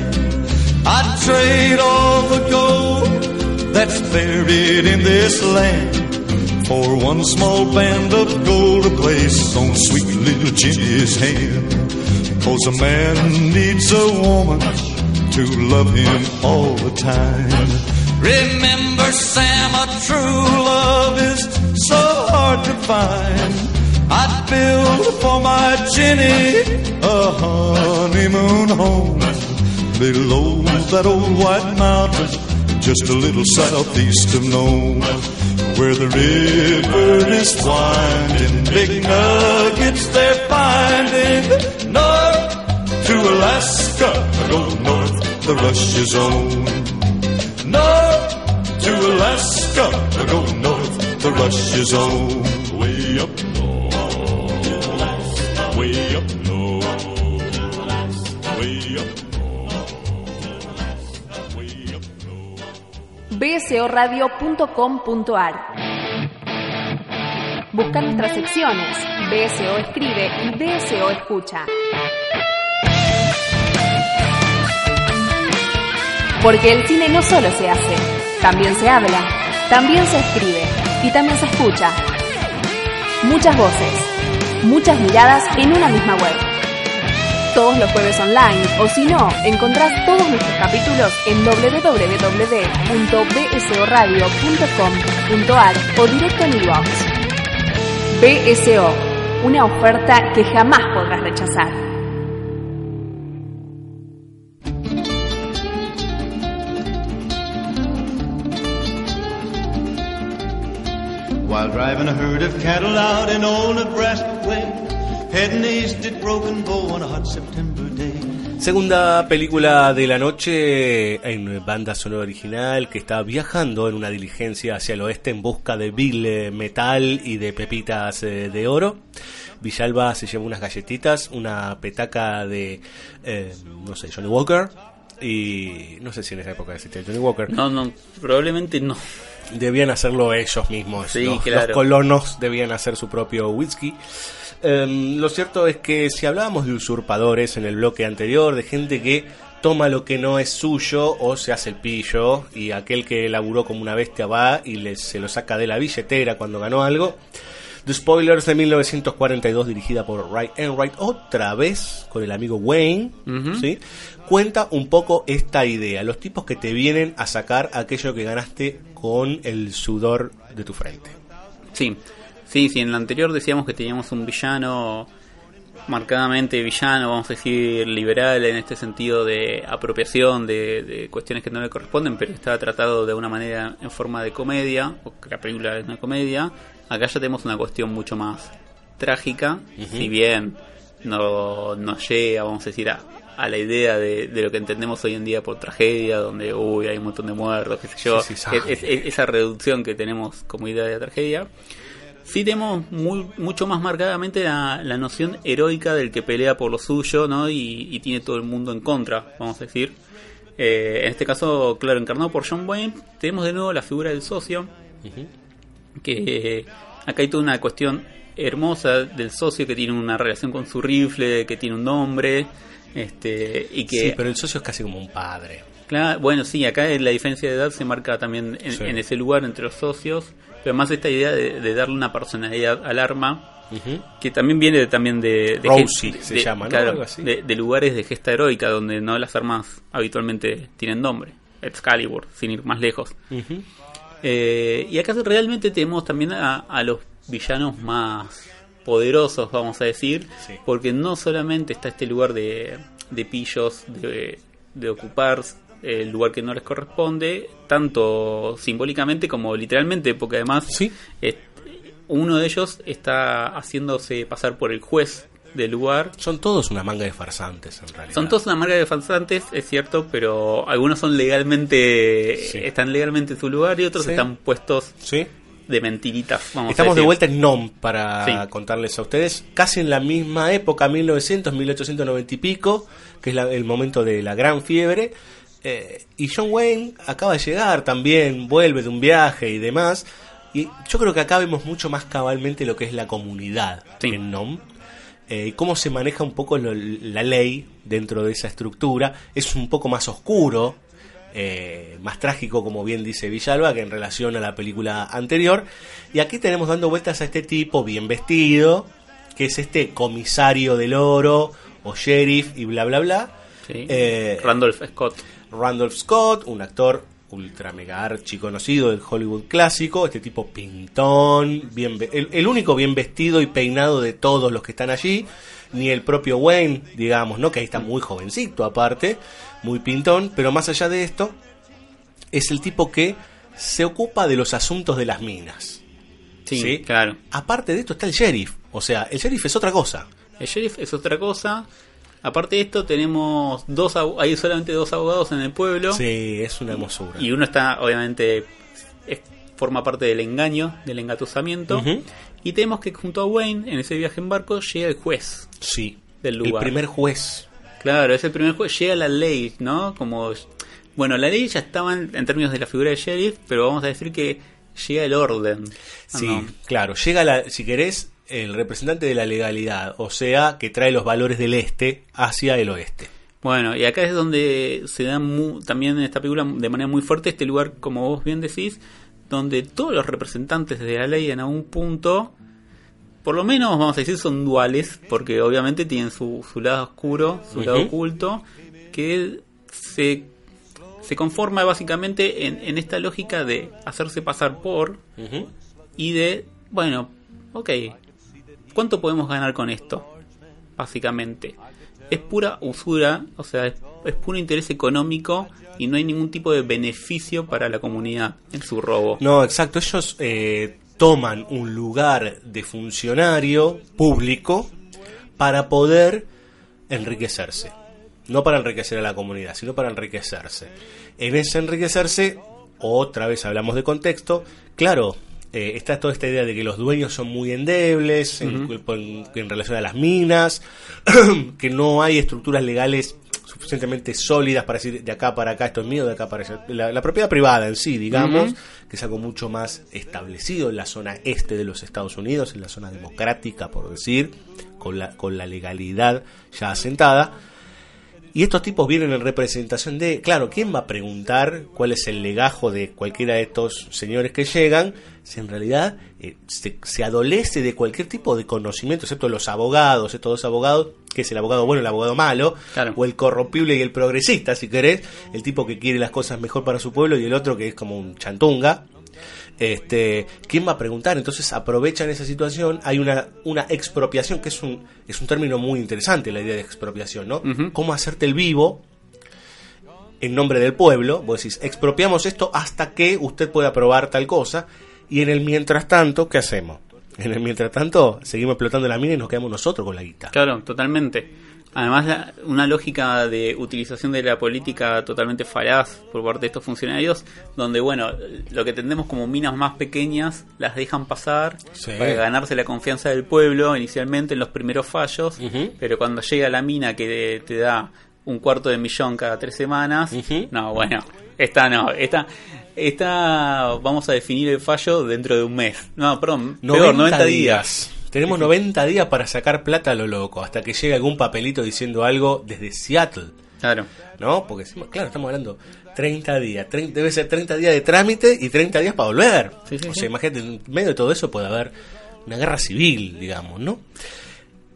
I'd trade all the gold that's buried in this land for one small band of gold to place on sweet little Jenny's hand. Cause a man needs a woman to love him all the time. Remember, Sam, a true love is so hard to find. I'd build for my Jenny a honeymoon home below that old white mountain just a little southeast of Nome, where the river is winding, big nuggets they're finding. North to Alaska, I go north, the rush is on. North to Alaska, I go north, the rush is on. Way up north, bsoradio.com.ar. Busca nuestras secciones, BSO Escribe y BSO Escucha. Porque el cine no solo se hace, también se habla, también se escribe y también se escucha. Muchas voces, muchas miradas en una misma web todos los jueves online o si no, encontrás todos nuestros capítulos en www.bsoradio.com.ar o directo en iVox. BSO, una oferta que jamás podrás rechazar. While driving a herd of cattle out in old Nebraska Segunda película de la noche en banda sonora original que está viajando en una diligencia hacia el oeste en busca de Bill Metal y de pepitas eh, de oro. Villalba se lleva unas galletitas, una petaca de, eh, no sé, Johnny Walker. Y no sé si en esa época existía Johnny Walker. No, no, probablemente no. Debían hacerlo ellos mismos. los colonos debían hacer su propio whisky. Em, lo cierto es que si hablábamos de usurpadores en el bloque anterior, de gente que toma lo que no es suyo o se hace el pillo y aquel que laburó como una bestia va y se lo saca de la billetera cuando ganó algo. The Spoilers de 1942, dirigida por Ray Enright, otra vez con el amigo Wayne, ¿sí? cuenta un poco esta idea. Los tipos que te vienen a sacar aquello que ganaste con el sudor de tu frente. Sí, Sí, sí, en la anterior decíamos que teníamos un villano marcadamente villano, vamos a decir liberal en este sentido de apropiación de, cuestiones que no le corresponden, pero está tratado de una manera en forma de comedia, o que la película es una comedia. Acá ya tenemos una cuestión mucho más trágica, si bien no nos llega, vamos a decir, a, la idea de, lo que entendemos hoy en día por tragedia, donde uy, hay un montón de muertos, qué sé yo, esa reducción que tenemos como idea de tragedia sí tenemos muy, mucho más marcadamente la, noción heroica del que pelea por lo suyo, ¿no? Y, tiene todo el mundo en contra, vamos a decir. Eh, en este caso, claro, encarnado por John Wayne, tenemos de nuevo la figura del socio, que acá hay toda una cuestión hermosa del socio que tiene una relación con su rifle, que tiene un nombre, este, y que... Sí, pero el socio es casi como un padre. Claro, bueno, sí, acá la diferencia de edad se marca también en ese lugar entre los socios pero más esta idea de, darle una personalidad al arma, que también viene también de... de se llama, De, lugares de gesta heroica, donde no las armas habitualmente tienen nombre. Excalibur, sin ir más lejos. Eh, y acá realmente tenemos también a, los villanos más poderosos, vamos a decir, porque no solamente está este lugar de, de pillos, de, de ocupar el lugar que no les corresponde, tanto simbólicamente como literalmente, porque además uno de ellos está haciéndose pasar por el juez del lugar. Son todos una manga de farsantes, en realidad. Son todos una manga de farsantes, es cierto, pero algunos son legalmente, están legalmente en su lugar y otros están puestos de mentiritas. Estamos de vuelta en NOM para contarles a ustedes, casi en la misma época, 1900, 1890 y pico, que es el momento de la gran fiebre eh, y John Wayne acaba de llegar también, vuelve de un viaje y demás. Y yo creo que acá vemos mucho más cabalmente lo que es la comunidad en NOM. Eh, y cómo se maneja un poco la ley dentro de esa estructura. Es un poco más oscuro eh, más trágico, como bien dice Villalba, que en relación a la película anterior. Y aquí tenemos dando vueltas a este tipo bien vestido, que es este comisario del oro o sheriff y bla bla bla. Eh, Randolph Scott. Randolph Scott, un actor ultra mega archi conocido del Hollywood clásico, este tipo pintón, bien el, único bien vestido y peinado de todos los que están allí, ni el propio Wayne, digamos, ¿no? Que ahí está muy jovencito aparte, muy pintón, pero más allá de esto, es el tipo que se ocupa de los asuntos de las minas. Sí, claro. Aparte de esto está el sheriff, o sea, el sheriff es otra cosa. El sheriff es otra cosa. Aparte de esto, tenemos dos hay solamente dos abogados en el pueblo. Sí, es una hermosura. Y uno está, obviamente, forma parte del engaño, del engatusamiento. Y tenemos que junto a Wayne, en ese viaje en barco, llega el juez. Sí. Del lugar. El primer juez. Claro, es el primer juez. Llega la ley, ¿no? Como. Bueno, la ley ya estaba en, términos de la figura de sheriff, pero vamos a decir que llega el orden. Sí, claro. Llega, la, si querés, el representante de la legalidad, o sea, que trae los valores del este hacia el oeste. Bueno, y acá es donde se da también en esta película de manera muy fuerte este lugar, como vos bien decís, donde todos los representantes de la ley en algún punto, por lo menos vamos a decir, son duales, porque obviamente tienen su, su lado oscuro, su lado oculto, que se, se conforma básicamente en, en, esta lógica de hacerse pasar por y de, bueno, ok, ¿Cuánto podemos ganar con esto? Básicamente. Es pura usura, o sea, es, puro interés económico y no hay ningún tipo de beneficio para la comunidad en su robo. No, exacto. Ellos eh, toman un lugar de funcionario público para poder enriquecerse. No para enriquecer a la comunidad, sino para enriquecerse. En ese enriquecerse, otra vez hablamos de contexto, claro, eh, está toda esta idea de que los dueños son muy endebles en, relación a las minas, *clears throat* que no hay estructuras legales suficientemente sólidas para decir de acá para acá esto es mío, de acá para allá. La, propiedad privada en sí, digamos, que es algo mucho más establecido en la zona este de los Estados Unidos, en la zona democrática, por decir, con la, con la legalidad ya asentada y estos tipos vienen en representación de, claro, ¿quién va a preguntar cuál es el legajo de cualquiera de estos señores que llegan? Si en realidad eh, se, adolece de cualquier tipo de conocimiento, excepto los abogados, estos dos abogados, que es el abogado bueno y el abogado malo, o el corrompible y el progresista, si querés, el tipo que quiere las cosas mejor para su pueblo y el otro que es como un chantunga, este, ¿quién va a preguntar? Entonces aprovechan esa situación, hay una, una expropiación, que es un, es un término muy interesante la idea de expropiación, ¿no? ¿Cómo hacerte el vivo en nombre del pueblo? Vos decís, expropiamos esto hasta que usted pueda probar tal cosa, y en el mientras tanto, ¿qué hacemos? En el mientras tanto, seguimos explotando la mina y nos quedamos nosotros con la guita. Claro, totalmente. Además, una lógica de utilización de la política totalmente falaz por parte de estos funcionarios, donde, bueno, lo que tendemos como minas más pequeñas las dejan pasar para ganarse la confianza del pueblo inicialmente en los primeros fallos, pero cuando llega la mina que te, da un cuarto de millón cada tres semanas, no, bueno, esta no, esta, esta vamos a definir el fallo dentro de un mes. No, perdón, 90 días. Tenemos 90 días para sacar plata a lo loco, hasta que llegue algún papelito diciendo algo desde Seattle. Claro. ¿No? Porque, claro, estamos hablando 30 días. debe ser 30 días de trámite y 30 días para volver. o sea, imagínate, en medio de todo eso puede haber una guerra civil, digamos, ¿no?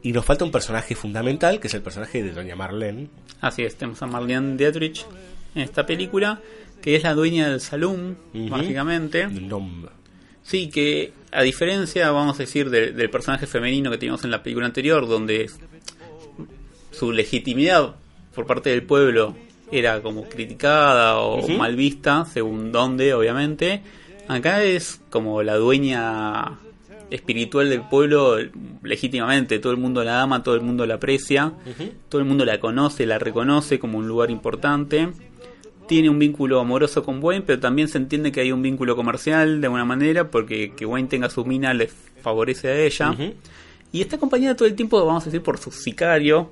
Y nos falta un personaje fundamental, que es el personaje de Doña Marlene. Así es, tenemos a Marlene Dietrich en esta película, que es la dueña del salón, básicamente. nombre. Sí, que a diferencia, vamos a decir, del personaje femenino que teníamos en la película anterior, donde su legitimidad por parte del pueblo era como criticada o mal vista, según dónde, obviamente, acá es como la dueña espiritual del pueblo legítimamente, todo el mundo la ama, todo el mundo la aprecia, todo el mundo la conoce, la reconoce como un lugar importante tiene un vínculo amoroso con Wayne, pero también se entiende que hay un vínculo comercial de alguna manera, porque que Wayne tenga su mina le favorece a ella. Y está acompañada todo el tiempo, vamos a decir, por su sicario.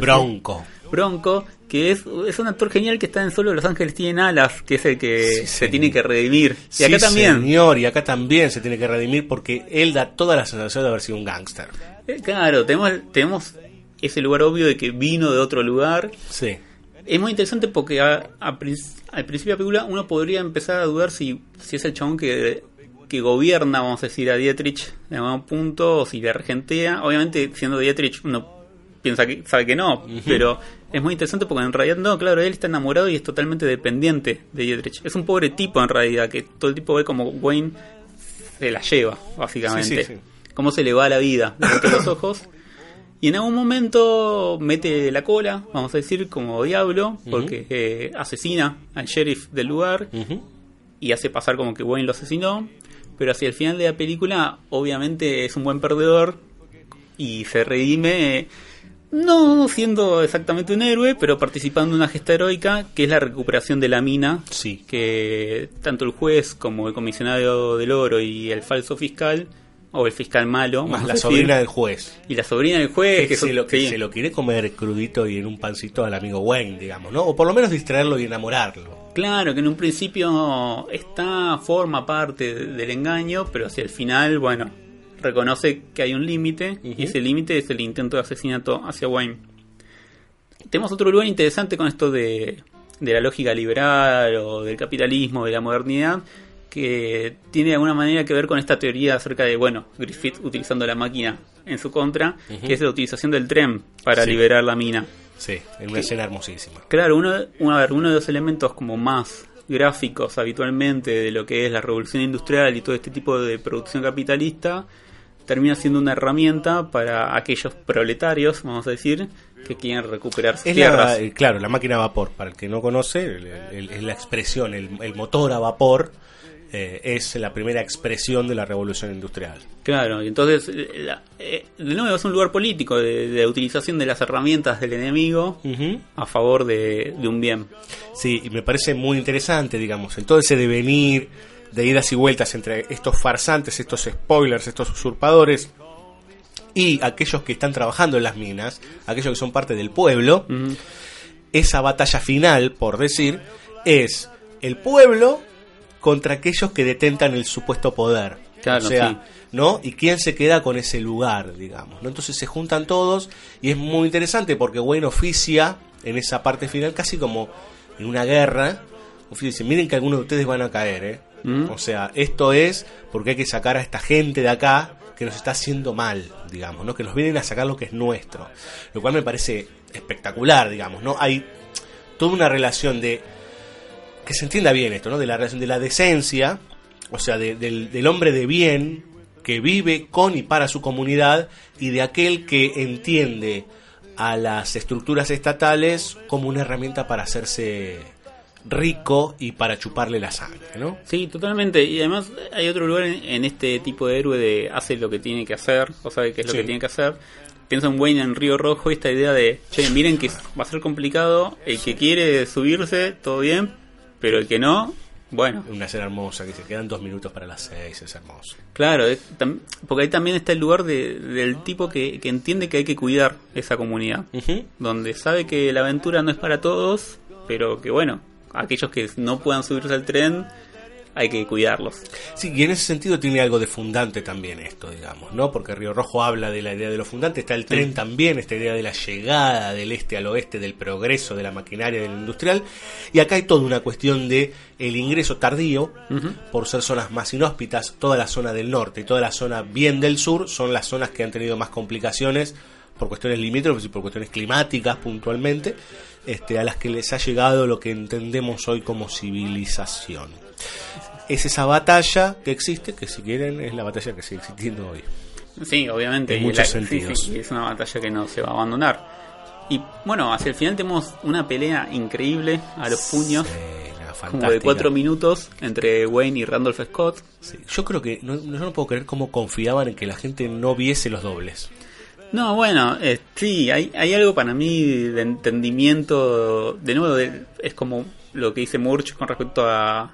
Bronco. Bronco, que es, es un actor genial que está en Solo Los Ángeles Tienen Alas, que es el que se tiene que redimir. Y acá también. señor, y acá también se tiene que redimir porque él da toda la sensación de haber sido un gángster. Eh, claro, tenemos, tenemos ese lugar obvio de que vino de otro lugar. Sí Es muy interesante porque al principio de la película uno podría empezar a dudar si, si es el chabón que, que gobierna, vamos a decir, a Dietrich en algún punto, o si le regentea. Obviamente, siendo Dietrich, uno piensa que sabe que no, pero es muy interesante porque en realidad no, claro, él está enamorado y es totalmente dependiente de Dietrich. Es un pobre tipo en realidad, que todo el tipo ve como Wayne se la lleva, básicamente. Cómo se le va la vida de los ojos. Y en algún momento mete la cola, vamos a decir, como diablo, porque eh, asesina al sheriff del lugar y hace pasar como que Wayne lo asesinó. Pero hacia el final de la película, obviamente es un buen perdedor y se redime no siendo exactamente un héroe, pero participando en una gesta heroica que es la recuperación de la mina. Sí. Que tanto el juez como el comisionado del oro y el falso fiscal, o el fiscal malo. Más la sobrina del juez. Y la sobrina del juez. Que, se, lo, se lo quiere comer crudito y en un pancito al amigo Wayne, digamos, ¿no? O por lo menos distraerlo y enamorarlo. Claro, que en un principio está, forma parte del engaño, pero hacia el final, bueno, reconoce que hay un límite y ese límite es el intento de asesinato hacia Wayne. Tenemos otro lugar interesante con esto de, de la lógica liberal o del capitalismo, de la modernidad, que tiene de alguna manera que ver con esta teoría acerca de, bueno, Griffith utilizando la máquina en su contra, que es la utilización del tren para liberar la mina. Sí, en una escena hermosísima. Claro, uno, uno, uno de los elementos como más gráficos habitualmente de lo que es la revolución industrial y todo este tipo de producción capitalista termina siendo una herramienta para aquellos proletarios, vamos a decir, que quieren recuperar tierras. Eh, claro, la máquina a vapor, para el que no conoce, es la expresión, el, motor a vapor eh, es la primera expresión de la revolución industrial. Claro, y entonces, eh, de nuevo, es un lugar político de, utilización de las herramientas del enemigo a favor de, de un bien. Sí, y me parece muy interesante, digamos, en todo ese devenir de idas y vueltas entre estos farsantes, estos spoilers, estos usurpadores y aquellos que están trabajando en las minas, aquellos que son parte del pueblo, esa batalla final, por decir, es el pueblo contra aquellos que detentan el supuesto poder. Claro, o sea, ¿no? Y quién se queda con ese lugar, digamos, ¿no? Entonces se juntan todos y es muy interesante porque Wayne oficia en esa parte final casi como en una guerra. Oficia, miren que algunos de ustedes van a caer, ¿eh? ¿Mm? O sea, esto es porque hay que sacar a esta gente de acá que nos está haciendo mal, digamos, ¿no? Que nos vienen a sacar lo que es nuestro. Lo cual me parece espectacular, digamos, ¿no? Hay toda una relación de... Que se entienda bien esto, ¿no? De la de la decencia, o sea, del, del hombre de bien que vive con y para su comunidad y de aquel que entiende a las estructuras estatales como una herramienta para hacerse rico y para chuparle la sangre, ¿no? Sí, totalmente. Y además hay otro lugar en, este tipo de héroe de hace lo que tiene que hacer, o sabe qué es lo que tiene que hacer. Pienso en Wayne en Río Rojo, esta idea de, che, miren que va a ser complicado, el que quiere subirse, todo bien, pero el que no, bueno. Una escena hermosa, que se quedan dos minutos para las seis, es hermoso. Claro, porque ahí también está el lugar del tipo que, entiende que hay que cuidar esa comunidad, donde sabe que la aventura no es para todos, pero que bueno, aquellos que no puedan subirse al tren hay que cuidarlos. Sí, y en ese sentido tiene algo de fundante también esto, digamos, ¿no? Porque Río Rojo habla de la idea de lo fundante, está el tren también, esta idea de la llegada del este al oeste, del progreso de la maquinaria del industrial, y acá hay toda una cuestión de el ingreso tardío, por ser zonas más inhóspitas, toda la zona del norte y toda la zona bien del sur son las zonas que han tenido más complicaciones por cuestiones limítrofes y por cuestiones climáticas puntualmente, este, a las que les ha llegado lo que entendemos hoy como civilización. Es esa batalla que existe, que si quieren es la batalla que sigue existiendo hoy. Sí, obviamente. En muchos sentidos. es una batalla que no se va a abandonar. Y bueno, hacia el final tenemos una pelea increíble a los puños. como de cuatro minutos entre Wayne y Randolph Scott. Yo creo que no, yo no puedo creer cómo confiaban en que la gente no viese los dobles. No, bueno, eh, sí, hay, hay algo para mí de entendimiento, de nuevo, es como lo que dice Murch con respecto a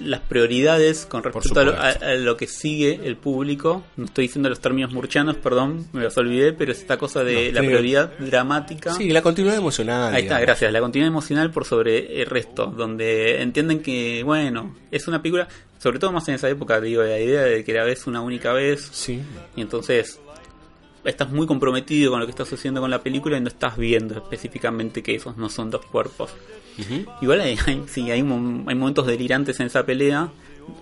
las prioridades con respecto a lo, que sigue el público. No estoy diciendo los términos murchanos, perdón, me los olvidé, pero es esta cosa de la prioridad dramática. Sí, la continuidad emocional. Ahí está, gracias. La continuidad emocional por sobre el resto, donde entienden que, bueno, es una película, sobre todo más en esa época, digo, la idea de que la ves una única vez. Sí. Y entonces estás muy comprometido con lo que está sucediendo con la película y no estás viendo específicamente que esos no son dos cuerpos. Igual hay, sí, hay, hay momentos delirantes en esa pelea.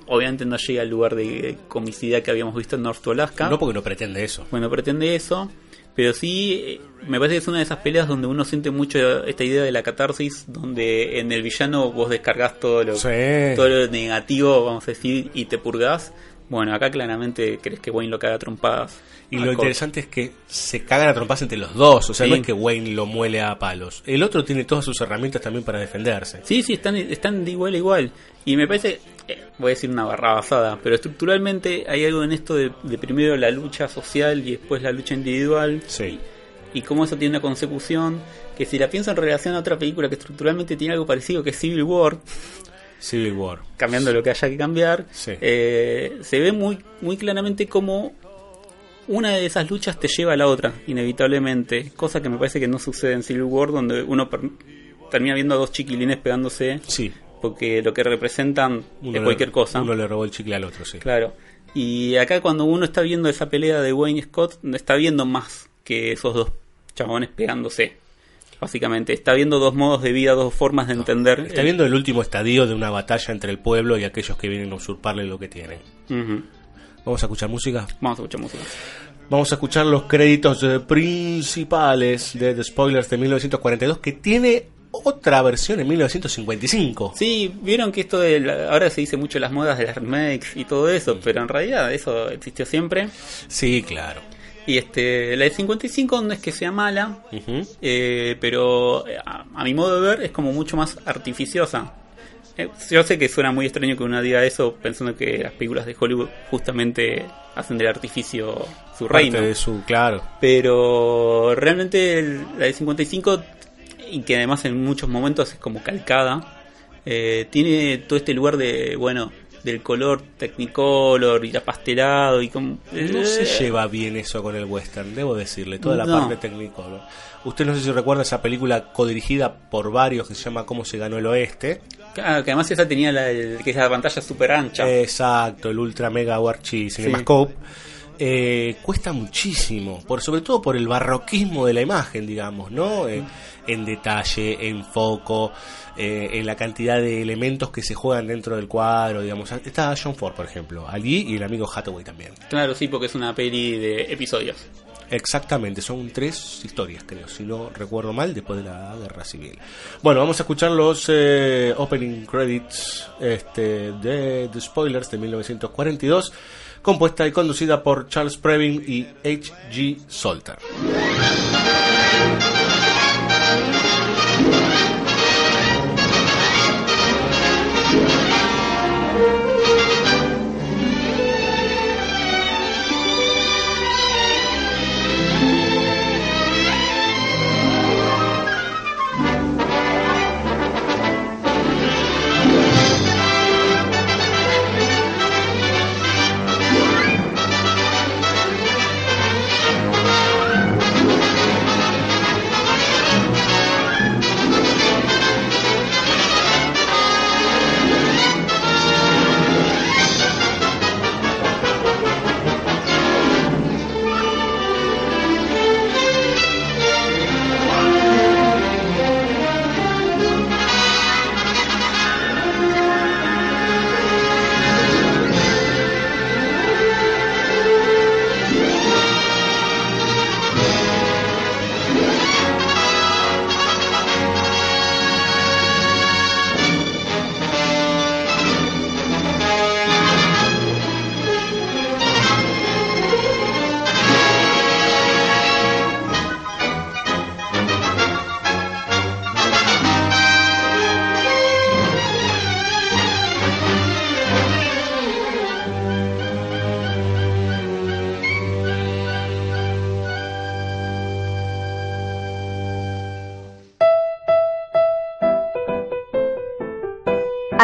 Obviamente no llega al lugar de comicidad que habíamos visto en North to Alaska. No, porque no pretende eso. Bueno, pretende eso. Pero sí, eh, me parece que es una de esas peleas donde uno siente mucho esta idea de la catarsis, donde en el villano vos descargas todo lo, todo lo negativo, vamos a decir, y te purgás. Bueno, acá claramente crees que Wayne lo caga trompadas. Y lo interesante es que se cagan a trompadas entre los dos, o sea, no es que Wayne lo muele a palos. El otro tiene todas sus herramientas también para defenderse. Sí, sí, están, están de igual a igual. Y me parece, eh, voy a decir una barra basada, pero estructuralmente hay algo en esto de, primero la lucha social y después la lucha individual. Sí. Y, cómo eso tiene una consecución, que si la pienso en relación a otra película que estructuralmente tiene algo parecido que es Civil War, Civil War. Cambiando lo que haya que cambiar. Eh, se ve muy, muy claramente como una de esas luchas te lleva a la otra, inevitablemente. Cosa que me parece que no sucede en Civil War, donde uno termina viendo a dos chiquilines pegándose. Sí. Porque lo que representan es cualquier cosa. Uno le robó el chicle al otro, sí. Claro. Y acá cuando uno está viendo esa pelea de Wayne Scott, está viendo más que esos dos chabones pegándose. Básicamente, está viendo dos modos de vida, dos formas de entender. Está viendo el último estadio de una batalla entre el pueblo y aquellos que vienen a usurparle lo que tienen. ¿Vamos a escuchar música? Vamos a escuchar música. Vamos a escuchar los créditos eh, principales de The Spoilers de 1942, que tiene otra versión en 1955. Sí, vieron que esto de ahora se dice mucho las modas de las remakes y todo eso, pero en realidad eso existió siempre. Sí, claro. Y este, la de 55 no es que sea mala, eh, pero eh, a, mi modo de ver es como mucho más artificiosa. Eh, yo sé que suena muy extraño que uno diga eso pensando que las películas de Hollywood justamente hacen del artificio su reino. de su, claro. Pero realmente la de 55, y que además en muchos momentos es como calcada, tiene todo este lugar de, bueno, del color Technicolor y pastelado y como... No se eh. lleva bien eso con el western, debo decirle, toda la parte Technicolor. Usted no sé si recuerda esa película codirigida por varios que se llama Cómo se ganó el oeste. Claro, que además esa tenía la, que es la pantalla super ancha. Exacto, el Ultra Mega Warchi Cinemascope. Eh, cuesta muchísimo, por sobre todo por el barroquismo de la imagen, digamos, ¿no? Eh, en detalle, en foco, eh, en la cantidad de elementos que se juegan dentro del cuadro, digamos. Está John Ford, por ejemplo, allí y el amigo Hathaway también. Claro, sí, porque es una peli de episodios. Exactamente, son tres historias, creo, si no recuerdo mal, después de la guerra civil. Bueno, vamos a escuchar los eh, opening credits este, de The Spoilers de 1942, compuesta y conducida por Charles Previn y H.G. Salter.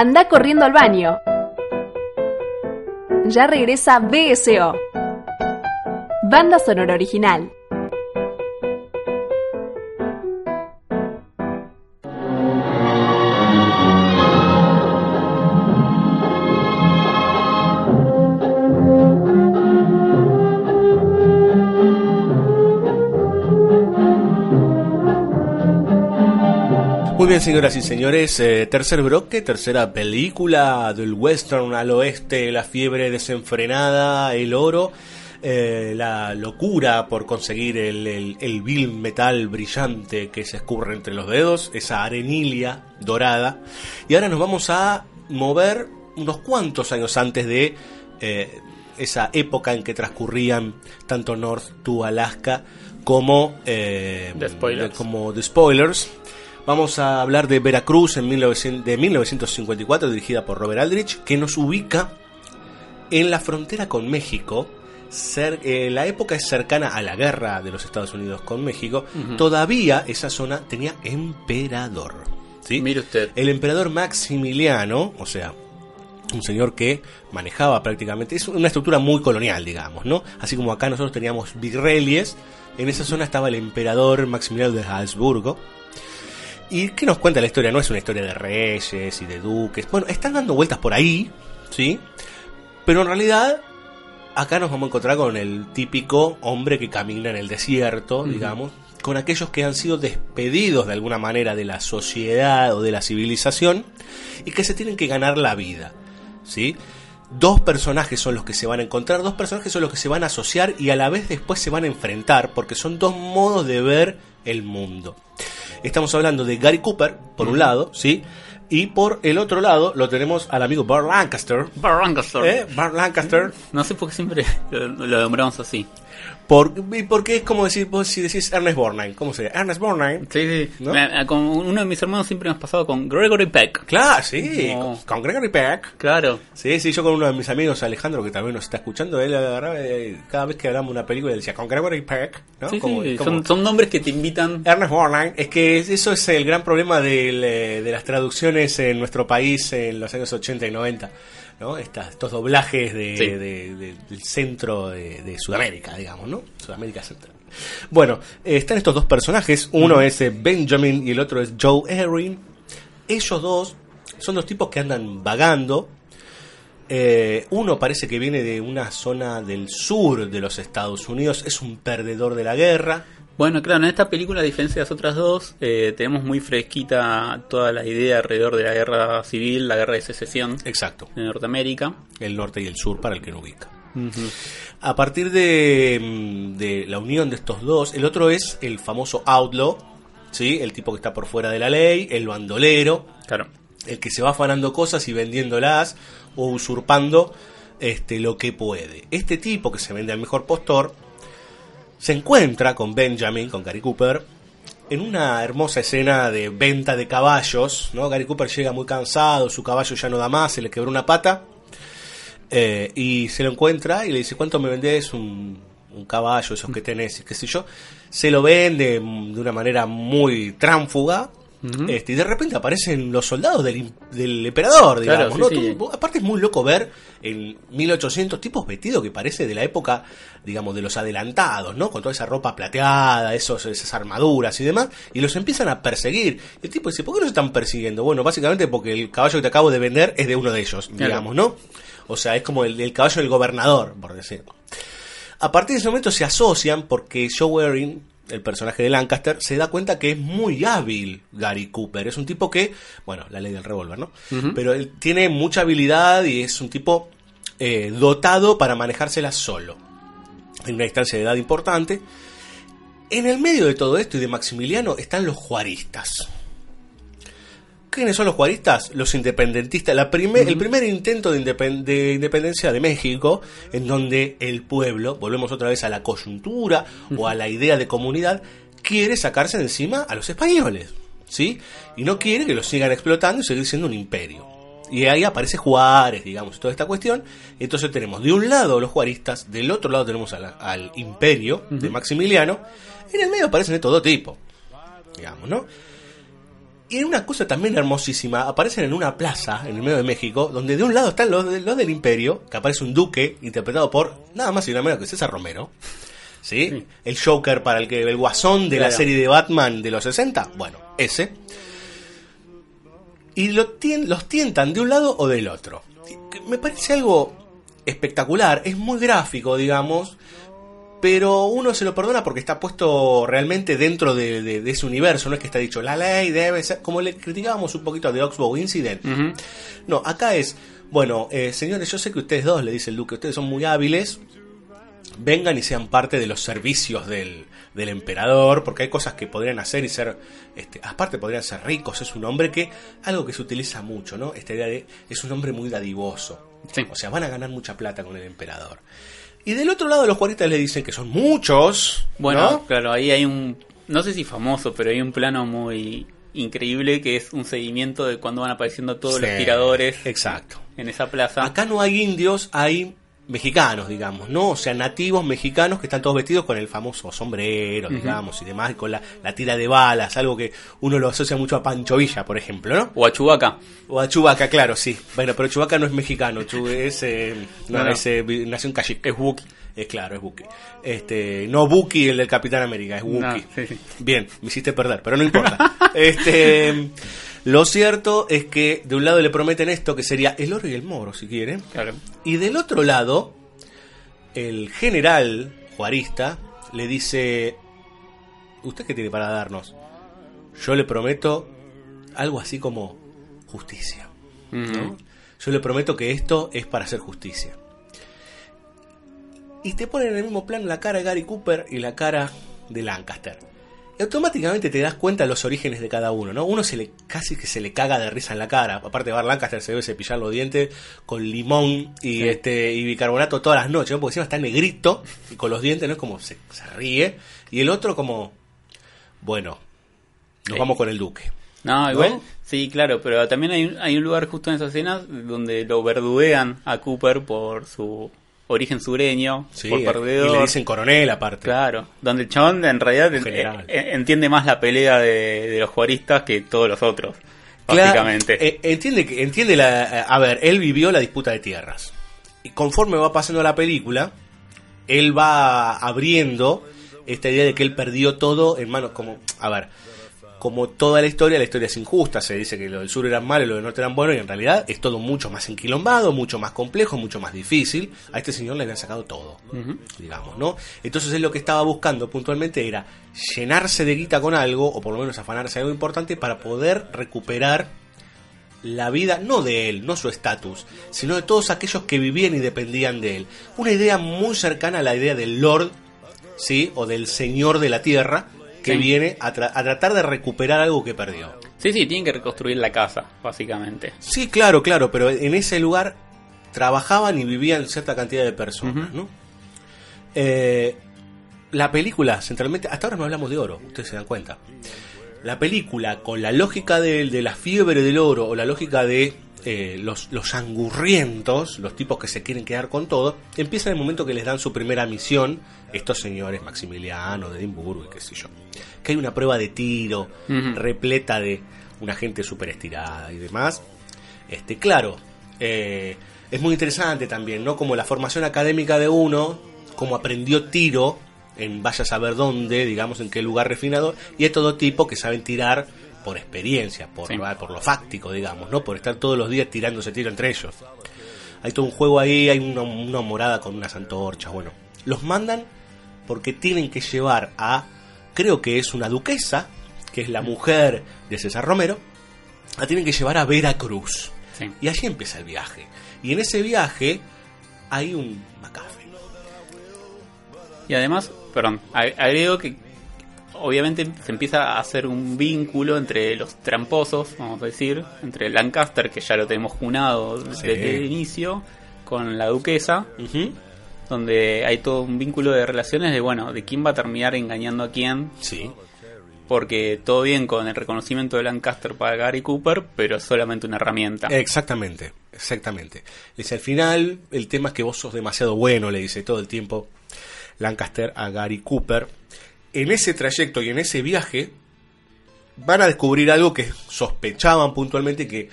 Anda corriendo al baño. Ya regresa BSO. Banda sonora original. Bien, señoras y señores, eh, tercer bloque, tercera película del western al oeste, la fiebre desenfrenada, el oro, eh, la locura por conseguir el, el, vil metal brillante que se escurre entre los dedos, esa arenilia dorada. Y ahora nos vamos a mover unos cuantos años antes de eh, esa época en que transcurrían tanto North to Alaska como, como The Spoilers Vamos a hablar de Veracruz en de 1954, dirigida por Robert Aldrich, que nos ubica en la frontera con México. Eh, la época es cercana a la guerra de los Estados Unidos con México. Todavía esa zona tenía emperador. ¿sí? Mire usted. El emperador Maximiliano, o sea, un señor que manejaba prácticamente, es una estructura muy colonial, digamos, ¿no? Así como acá nosotros teníamos virreyes, en esa zona estaba el emperador Maximiliano de Habsburgo, ¿Y qué nos cuenta la historia? No es una historia de reyes y de duques. Bueno, están dando vueltas por ahí, ¿sí? Pero en realidad, acá nos vamos a encontrar con el típico hombre que camina en el desierto, digamos, con aquellos que han sido despedidos de alguna manera de la sociedad o de la civilización y que se tienen que ganar la vida, ¿sí? Dos personajes son los que se van a encontrar, dos personajes son los que se van a asociar y a la vez después se van a enfrentar, porque son dos modos de ver el mundo. Estamos hablando de Gary Cooper, por un lado, ¿sí? Y por el otro lado lo tenemos al amigo Bart Lancaster. Bart Lancaster. ¿Eh? Bart Lancaster. No sé por qué siempre lo, lo nombramos así. Por, porque es como decir, vos si decís Ernest Borgnine, ¿cómo sería? Ernest Borgnine. Sí, sí. Con uno de mis hermanos siempre me ha pasado con Gregory Peck. Claro, sí, con, Gregory Peck. Claro. Sí, sí, yo con uno de mis amigos, Alejandro, que también nos está escuchando, él eh, cada vez que hablamos una película, él decía con Gregory Peck. ¿no? Sí, sí. son, nombres que te invitan. Ernest Borgnine. Es que eso es el gran problema eh, de las traducciones en nuestro país en los años 80 y 90 estos doblajes del centro de, Sudamérica, digamos, ¿no? Sudamérica Central. Bueno, están estos dos personajes, uno es eh, Benjamin y el otro es Joe Erin. Ellos dos son dos tipos que andan vagando. Eh, uno parece que viene de una zona del sur de los Estados Unidos, es un perdedor de la guerra. Bueno, claro, en esta película, a diferencia de las otras dos, eh, tenemos muy fresquita toda la idea alrededor de la guerra civil, la guerra de secesión. Exacto. De Norteamérica. El norte y el sur, para el que no ubica. A partir de, mm, de, la unión de estos dos, el otro es el famoso outlaw, ¿sí? El tipo que está por fuera de la ley, el bandolero. Claro. El que se va afanando cosas y vendiéndolas o usurpando este, lo que puede. Este tipo que se vende al mejor postor se encuentra con Benjamin, con Gary Cooper, en una hermosa escena de venta de caballos, ¿no? Gary Cooper llega muy cansado, su caballo ya no da más, se le quebró una pata, eh, y se lo encuentra y le dice, ¿cuánto me vendés un, un caballo, esos que tenés, qué sé yo? Se lo vende de una manera muy tránfuga, este, y de repente aparecen los soldados del, del emperador, digamos. aparte es muy loco ver en 1800 tipos vestidos que parece de la época, digamos, de los adelantados, ¿no? Con toda esa ropa plateada, esos, esas armaduras y demás, y los empiezan a perseguir. Y el tipo dice, ¿por qué los están persiguiendo? Bueno, básicamente porque el caballo que te acabo de vender es de uno de ellos, digamos, ¿no? O sea, es como el, el caballo del gobernador, por decirlo. A partir de ese momento se asocian porque Joe Waring el personaje de Lancaster, se da cuenta que es muy hábil Gary Cooper. Es un tipo que, bueno, la ley del revólver, ¿no? Pero él tiene mucha habilidad y es un tipo eh, dotado para manejársela solo. En una distancia de edad importante. En el medio de todo esto y de Maximiliano están los juaristas. ¿Quiénes son los juaristas? Los independentistas. La El primer intento de, independencia de México, en donde el pueblo, volvemos otra vez a la coyuntura o a la idea de comunidad, quiere sacarse de encima a los españoles. ¿Sí? Y no quiere que los sigan explotando y seguir siendo un imperio. Y ahí aparece Juárez, digamos, toda esta cuestión. Entonces tenemos de un lado los juaristas, del otro lado tenemos al imperio de Maximiliano. En el medio aparecen de todo tipo. Digamos, ¿no? Y una cosa también hermosísima, aparecen en una plaza en el medio de México, donde de un lado están los, los del imperio, que aparece un duque interpretado por nada más y nada menos que César Romero. ¿Sí? El Joker para el que el guasón de la serie de Batman de los 60, bueno, ese. Y lo los tientan de un lado o del otro. Me parece algo espectacular, es muy gráfico, digamos, pero uno se lo perdona porque está puesto realmente dentro de, ese universo, no es que está dicho la ley debe ser, como le criticábamos un poquito de Oxbow Incident. No, acá es, bueno, eh, señores, yo sé que ustedes dos, le dice el duque, ustedes son muy hábiles, vengan y sean parte de los servicios del, del emperador, porque hay cosas que podrían hacer y ser, este, aparte podrían ser ricos, es un hombre que, algo que se utiliza mucho, ¿no? Esta idea de, es un hombre muy dadivoso, o sea, van a ganar mucha plata con el emperador. Y del otro lado los juaristas le dicen que son muchos. Bueno, claro, ahí hay un, no sé si famoso, pero hay un plano muy increíble que es un seguimiento de cuando van apareciendo todos los tiradores. Exacto. En esa plaza. Acá no hay indios, hay mexicanos, digamos, ¿no? O sea, nativos mexicanos que están todos vestidos con el famoso sombrero, digamos, y demás, y con la, tira de balas, algo que uno lo asocia mucho a Pancho Villa, por ejemplo, ¿no? O a Chubaca. O a Chubaca, claro, sí. Bueno, pero Chubaca no es mexicano, *laughs* es, eh, no, es eh, nació en Es Wookiee. Es claro, es Buki. Este, no Buki el del Capitán América, es Wookiee. Bien, me hiciste perder, pero no importa. *laughs* este lo cierto es que de un lado le prometen esto, que sería el oro y el moro, si quieren. Claro. Y del otro lado, el general juarista le dice, ¿usted qué tiene para darnos? Yo le prometo algo así como justicia. Yo le prometo que esto es para hacer justicia. Y te ponen en el mismo plano la cara de Gary Cooper y la cara de Lancaster automáticamente te das cuenta de los orígenes de cada uno, ¿no? Uno se le casi que se le caga de risa en la cara. Aparte de Bar Lancaster se debe cepillar los dientes con limón y este y bicarbonato todas las noches, ¿no? Porque encima está negrito y con los dientes, ¿no? Es como se, ríe. Y el otro como, bueno, nos vamos con el duque. No, igual, sí, claro, pero también hay, hay un lugar justo en esa escena donde lo verduguean a Cooper por su origen sureño, por perdedor. Y le dicen coronel aparte. Claro, donde el chabón en realidad entiende más la pelea de, los juaristas que todos los otros, básicamente. Eh, entiende, que entiende la... A ver, él vivió la disputa de tierras. Y conforme va pasando la película, él va abriendo esta idea de que él perdió todo en manos como... A ver, como toda la historia, la historia es injusta, se dice que lo del sur eran malo y lo del norte eran bueno, y en realidad es todo mucho más enquilombado, mucho más complejo, mucho más difícil. A este señor le habían sacado todo, digamos, ¿no? Entonces él lo que estaba buscando puntualmente era llenarse de guita con algo, o por lo menos afanarse algo importante, para poder recuperar la vida, no de él, no su estatus, sino de todos aquellos que vivían y dependían de él. Una idea muy cercana a la idea del Lord, ¿sí? O del Señor de la Tierra, que viene a, tratar de recuperar algo que perdió. Sí, sí, tienen que reconstruir la casa, básicamente. Sí, claro, claro, pero en ese lugar trabajaban y vivían cierta cantidad de personas, ¿no? Eh, la película, centralmente, hasta ahora no hablamos de oro, ustedes se dan cuenta. La película, con la lógica de, de la fiebre del oro o la lógica de eh, los, los angurrientos, los tipos que se quieren quedar con todo, empieza en el momento que les dan su primera misión, estos señores, Maximiliano, de Edimburgo y qué sé yo. Que hay una prueba de tiro repleta de una gente súper estirada y demás. Este, claro, eh, es muy interesante también, ¿no? Como la formación académica de uno, como aprendió tiro en vaya a saber dónde, digamos, en qué lugar refinado, y es todo tipo que saben tirar por experiencia, por, por lo fáctico, digamos, ¿no? Por estar todos los días tirándose tiro entre ellos. Hay todo un juego ahí, hay una, morada con unas antorchas, bueno. Los mandan porque tienen que llevar a, creo que es una duquesa, que es la mujer de César Romero, la tienen que llevar a Veracruz. Y allí empieza el viaje. Y en ese viaje hay un macafe. Y además, perdón, agrego que obviamente se empieza a hacer un vínculo entre los tramposos, vamos a decir, entre Lancaster, que ya lo tenemos junado desde el inicio, con la duquesa, donde hay todo un vínculo de relaciones de, bueno, de quién va a terminar engañando a quién. Sí. Porque todo bien con el reconocimiento de Lancaster para Gary Cooper, pero es solamente una herramienta. Exactamente, exactamente. Dice, al final, el tema es que vos sos demasiado bueno, le dice todo el tiempo Lancaster a Gary Cooper en ese trayecto y en ese viaje van a descubrir algo que sospechaban puntualmente que,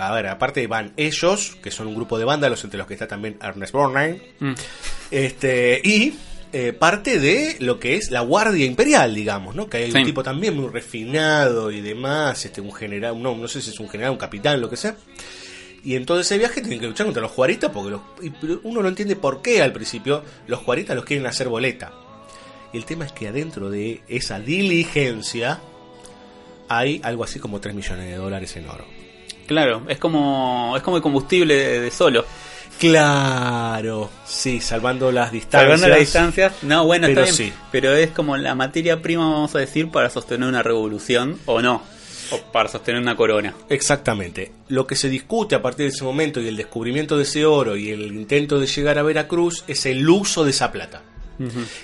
a ver, aparte van ellos, que son un grupo de vándalos entre los que está también Ernest Borgnine, mm. este, y eh, parte de lo que es la Guardia Imperial, digamos, ¿no? Que hay un tipo también muy refinado y demás, este, un general, no, no sé si es un general, un capitán, lo que sea. Y en todo ese viaje tienen que luchar contra los juaristas porque uno no entiende por qué al principio los juaristas los quieren hacer boleta. Y el tema es que adentro de esa diligencia hay algo así como 3 millones de dólares en oro. Claro, es como, es como el combustible de, solo. Claro, sí, salvando las distancias. Salvando las distancias, no, bueno, pero está bien, pero es como la materia prima, vamos a decir, para sostener una revolución o no, o para sostener una corona. Exactamente. Lo que se discute a partir de ese momento y el descubrimiento de ese oro y el intento de llegar a Veracruz es el uso de esa plata.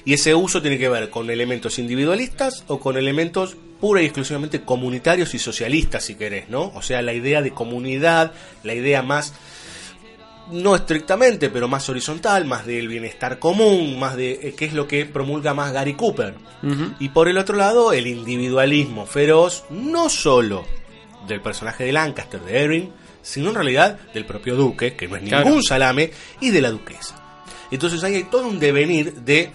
Y ese uso tiene que ver con elementos individualistas o con elementos pura y exclusivamente comunitarios y socialistas, si querés, ¿no? O sea, la idea de comunidad, la idea más, no estrictamente, pero más horizontal, más del bienestar común, más de eh, qué es lo que promulga más Gary Cooper. Y por el otro lado, el individualismo feroz, no solo del personaje de Lancaster, de Erin, sino en realidad del propio duque, que no es ningún salame, y de la duquesa. Entonces ahí hay todo un devenir de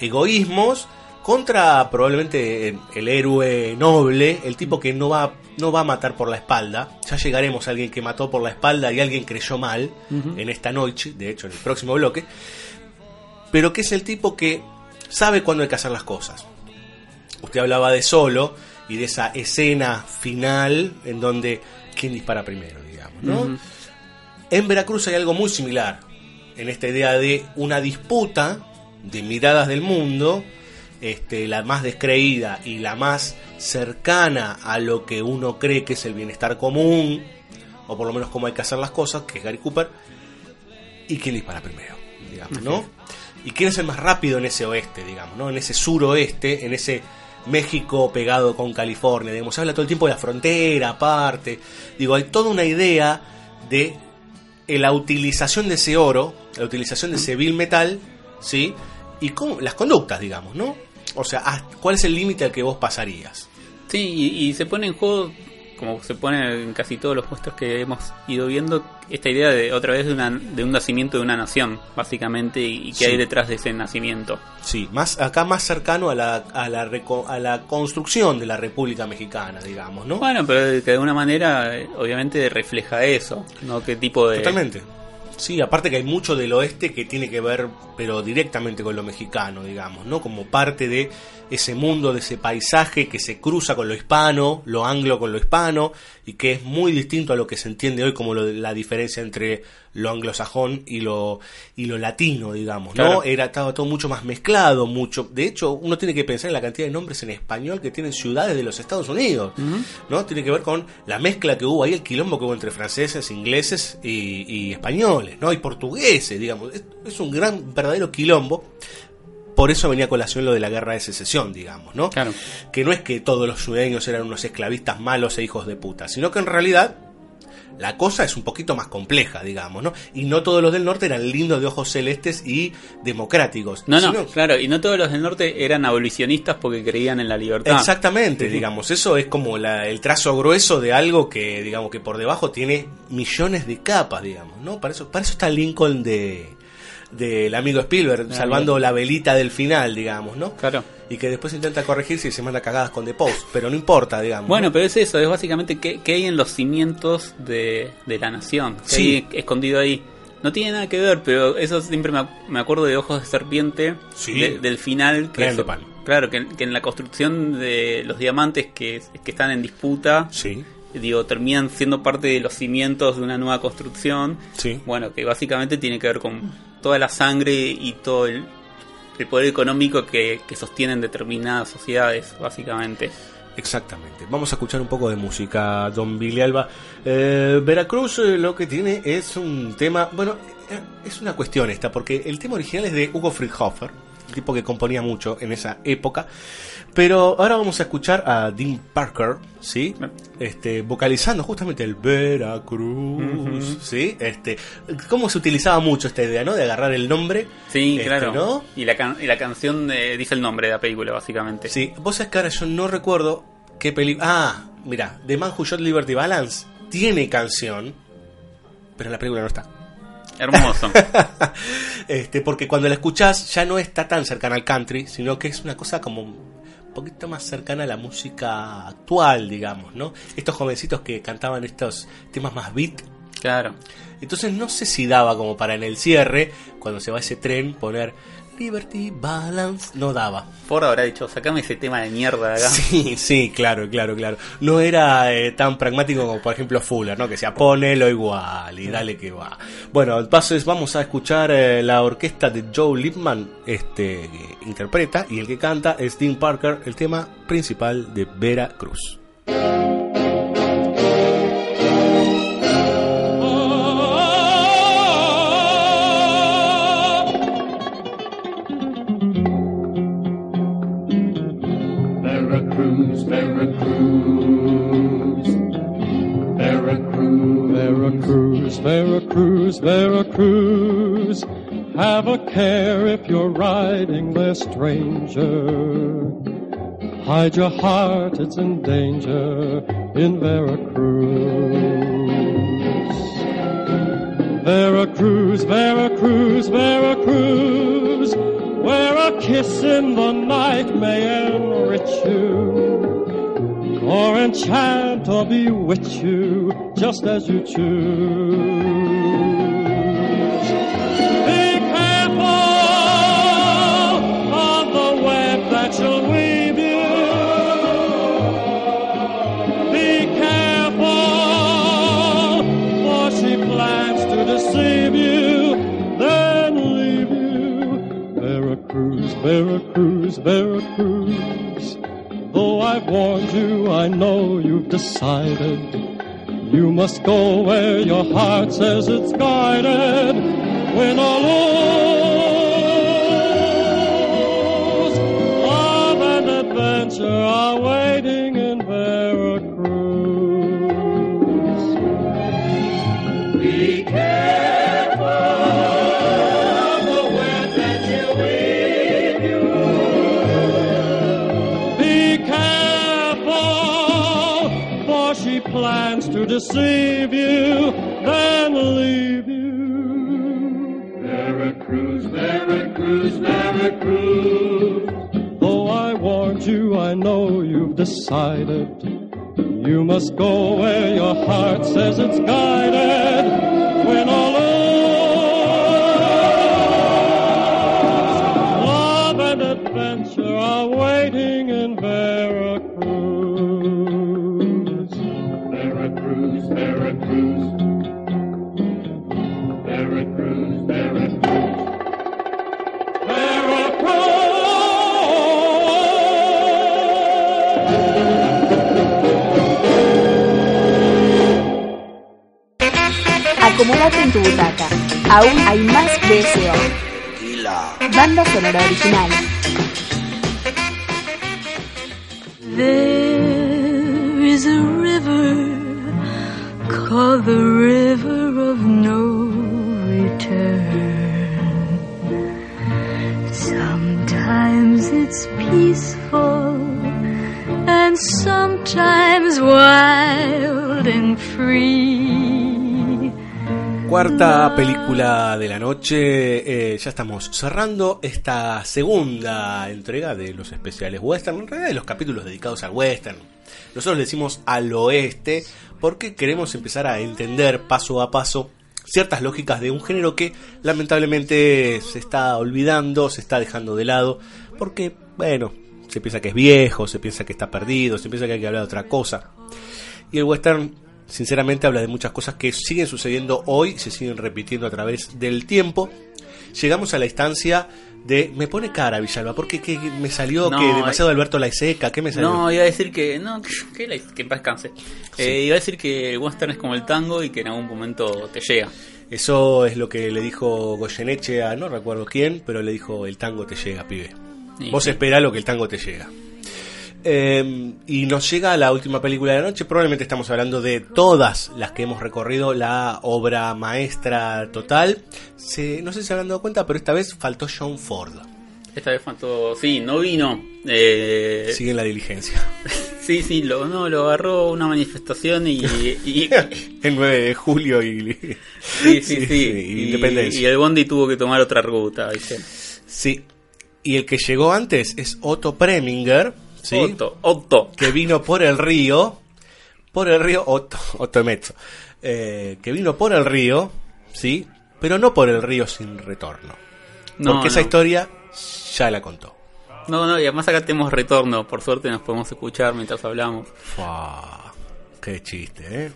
egoísmos contra probablemente el héroe noble, el tipo que no va, no va a matar por la espalda. Ya llegaremos a alguien que mató por la espalda y alguien creyó mal en esta noche, de hecho en el próximo bloque. Pero que es el tipo que sabe cuándo hay que hacer las cosas. Usted hablaba de solo y de esa escena final en donde quién dispara primero, digamos, ¿no? En Veracruz hay algo muy similar en esta idea de una disputa de miradas del mundo, este, la más descreída y la más cercana a lo que uno cree que es el bienestar común, o por lo menos cómo hay que hacer las cosas, que es Gary Cooper, y quién dispara primero, digamos, ¿no? Y quién es el más rápido en ese oeste, digamos, ¿no? En ese suroeste, en ese México pegado con California, digamos, se habla todo el tiempo de la frontera aparte, digo, hay toda una idea de la utilización de ese oro, la utilización de ese bill metal, ¿sí? Y cómo, las conductas, digamos, ¿no? O sea, ¿cuál es el límite al que vos pasarías? Sí, y, se pone en juego, como se pone en casi todos los puestos que hemos ido viendo, esta idea de otra vez de, una, de un nacimiento de una nación, básicamente, y, qué hay detrás de ese nacimiento. Sí, más acá más cercano a la, a, la a la construcción de la República Mexicana, digamos, ¿no? Bueno, pero que de alguna manera, eh, obviamente, refleja eso, ¿no? ¿Qué tipo de... Totalmente Sí, aparte que hay mucho del oeste que tiene que ver, pero directamente con lo mexicano, digamos, ¿no? Como parte de ese mundo, de ese paisaje que se cruza con lo hispano, lo anglo con lo hispano, y que es muy distinto a lo que se entiende hoy como la diferencia entre lo anglosajón y lo, y lo latino, digamos, ¿no? Era, estaba todo mucho más mezclado, mucho. De hecho, uno tiene que pensar en la cantidad de nombres en español que tienen ciudades de los Estados Unidos, ¿no? Tiene que ver con la mezcla que hubo ahí, el quilombo que hubo entre franceses, ingleses y, españoles, ¿no? Y portugueses, digamos. es un gran, verdadero quilombo por eso venía a colación lo de la guerra de secesión, digamos, ¿no? Claro. Que no es que todos los sureños eran unos esclavistas malos e hijos de puta, sino que en realidad la cosa es un poquito más compleja, digamos, ¿no? Y no todos los del norte eran lindos de ojos celestes y democráticos. No, no, claro, y no todos los del norte eran abolicionistas porque creían en la libertad. Exactamente, digamos, eso es como el trazo grueso de algo que, digamos, que por debajo tiene millones de capas, digamos, ¿no? Para eso, para eso está Lincoln de, del amigo Spielberg, salvando la velita del final, digamos, ¿no? Claro. Y que después intenta corregirse y se manda cagadas con The Post, pero no importa, digamos. Bueno, pero es eso, es básicamente que, hay en los cimientos de, la nación, que sí. hay escondido ahí. No tiene nada que ver, pero eso siempre me, acuerdo de Ojos de Serpiente, del final. Que Claro, que, en la construcción de los diamantes que, que están en disputa, sí digo, terminan siendo parte de los cimientos de una nueva construcción. Sí. Bueno, que básicamente tiene que ver con toda la sangre y todo el, poder económico que, sostienen determinadas sociedades, básicamente. Exactamente. Vamos a escuchar un poco de música, Don Billy Alba. Eh, Veracruz eh, lo que tiene es un tema, bueno, eh, es una cuestión esta, porque el tema original es de Hugo Friedhofer, tipo que componía mucho en esa época. Pero ahora vamos a escuchar a Dean Parker, ¿sí? Este, vocalizando justamente el Veracruz, ¿sí? Este, cómo se utilizaba mucho esta idea, ¿no? De agarrar el nombre. Sí, este, claro. Y, la y la canción dice el nombre de la película, básicamente. Sí, vos sabés que ahora yo no recuerdo qué película... Ah, mira, The Man Who Shot Liberty Balance tiene canción, pero en la película no está. Hermoso. *laughs* este, porque cuando la escuchás ya no está tan cercana al country, sino que es una cosa como un poquito más cercana a la música actual, digamos, ¿no? Estos jovencitos que cantaban estos temas más beat, Claro. Entonces no sé si daba como para en el cierre, cuando se va ese tren, poner Liberty Balance. No daba. Ford habrá dicho, sacame ese tema de mierda de acá. *laughs* Sí, sí, claro, claro, claro. No era eh, tan pragmático como por ejemplo Fuller, ¿no? Que sea ponelo igual y dale que va. Bueno, entonces vamos a escuchar eh, la orquesta de Joe Lipman, este, que interpreta, y el que canta es Dean Parker, el tema principal de Vera Cruz. Veracruz, Veracruz. Have a care if you're riding there, stranger. Hide your heart, it's in danger in Veracruz. Veracruz, Veracruz, Veracruz, where a kiss in the night may enrich you or enchant or bewitch you just as you choose. Be careful of the web that shall weave you. Be careful, for she plans to deceive you, then leave you. Veracruz, Veracruz, Veracruz. Though I've warned you, I know you've decided. You must go where your heart says it's guided. When all lose, deceive you, then leave you. Veracruz, Veracruz, Veracruz. Though I warned you, I know you've decided. You must go where your heart says it's guided. Aún hay más BSO. Banda sonora original. Cuarta película de la noche, eh, ya estamos cerrando esta segunda entrega de los especiales western, en realidad de los capítulos dedicados al western. Nosotros le decimos al oeste porque queremos empezar a entender paso a paso ciertas lógicas de un género que lamentablemente se está olvidando, se está dejando de lado, porque, bueno, se piensa que es viejo, se piensa que está perdido, se piensa que hay que hablar de otra cosa. Y el western sinceramente habla de muchas cosas que siguen sucediendo hoy, se siguen repitiendo a través del tiempo. Llegamos a la instancia de me pone cara Villalba, porque que me salió No, que demasiado eh, Alberto Laiseca, ¿qué me salió? No, iba a decir que. No, que, la- que paz descanse. Eh, iba a decir que el western es como el tango y que en algún momento te llega. Eso es lo que le dijo Goyeneche a no recuerdo quién, pero le dijo el tango te llega, pibe. Y Vos sí. esperá lo que el tango te llega. Eh, y nos llega la última película de la noche. Probablemente estamos hablando de todas las que hemos recorrido, la obra maestra total. Se- no sé si se habrán dado cuenta, pero esta vez faltó John Ford. Esta vez faltó. Sí, no vino. Eh, Sigue en la diligencia. *laughs* sí, sí, lo, no, lo agarró una manifestación y. y- *laughs* el 9 de julio y. *laughs* sí, sí, sí. Y, Independencia. y el Bondi tuvo que tomar otra ruta, ¿viste? Sí. Y el que llegó antes es Otto Preminger. ¿Sí? Otto, Otto. que vino por el río, por el río Otto, Otto Mezzo, eh, que vino por el río, ¿sí? Pero no por el río sin retorno. porque esa historia ya la contó. No, no, y además acá tenemos retorno. Por suerte nos podemos escuchar mientras hablamos. qué chiste, ¿eh?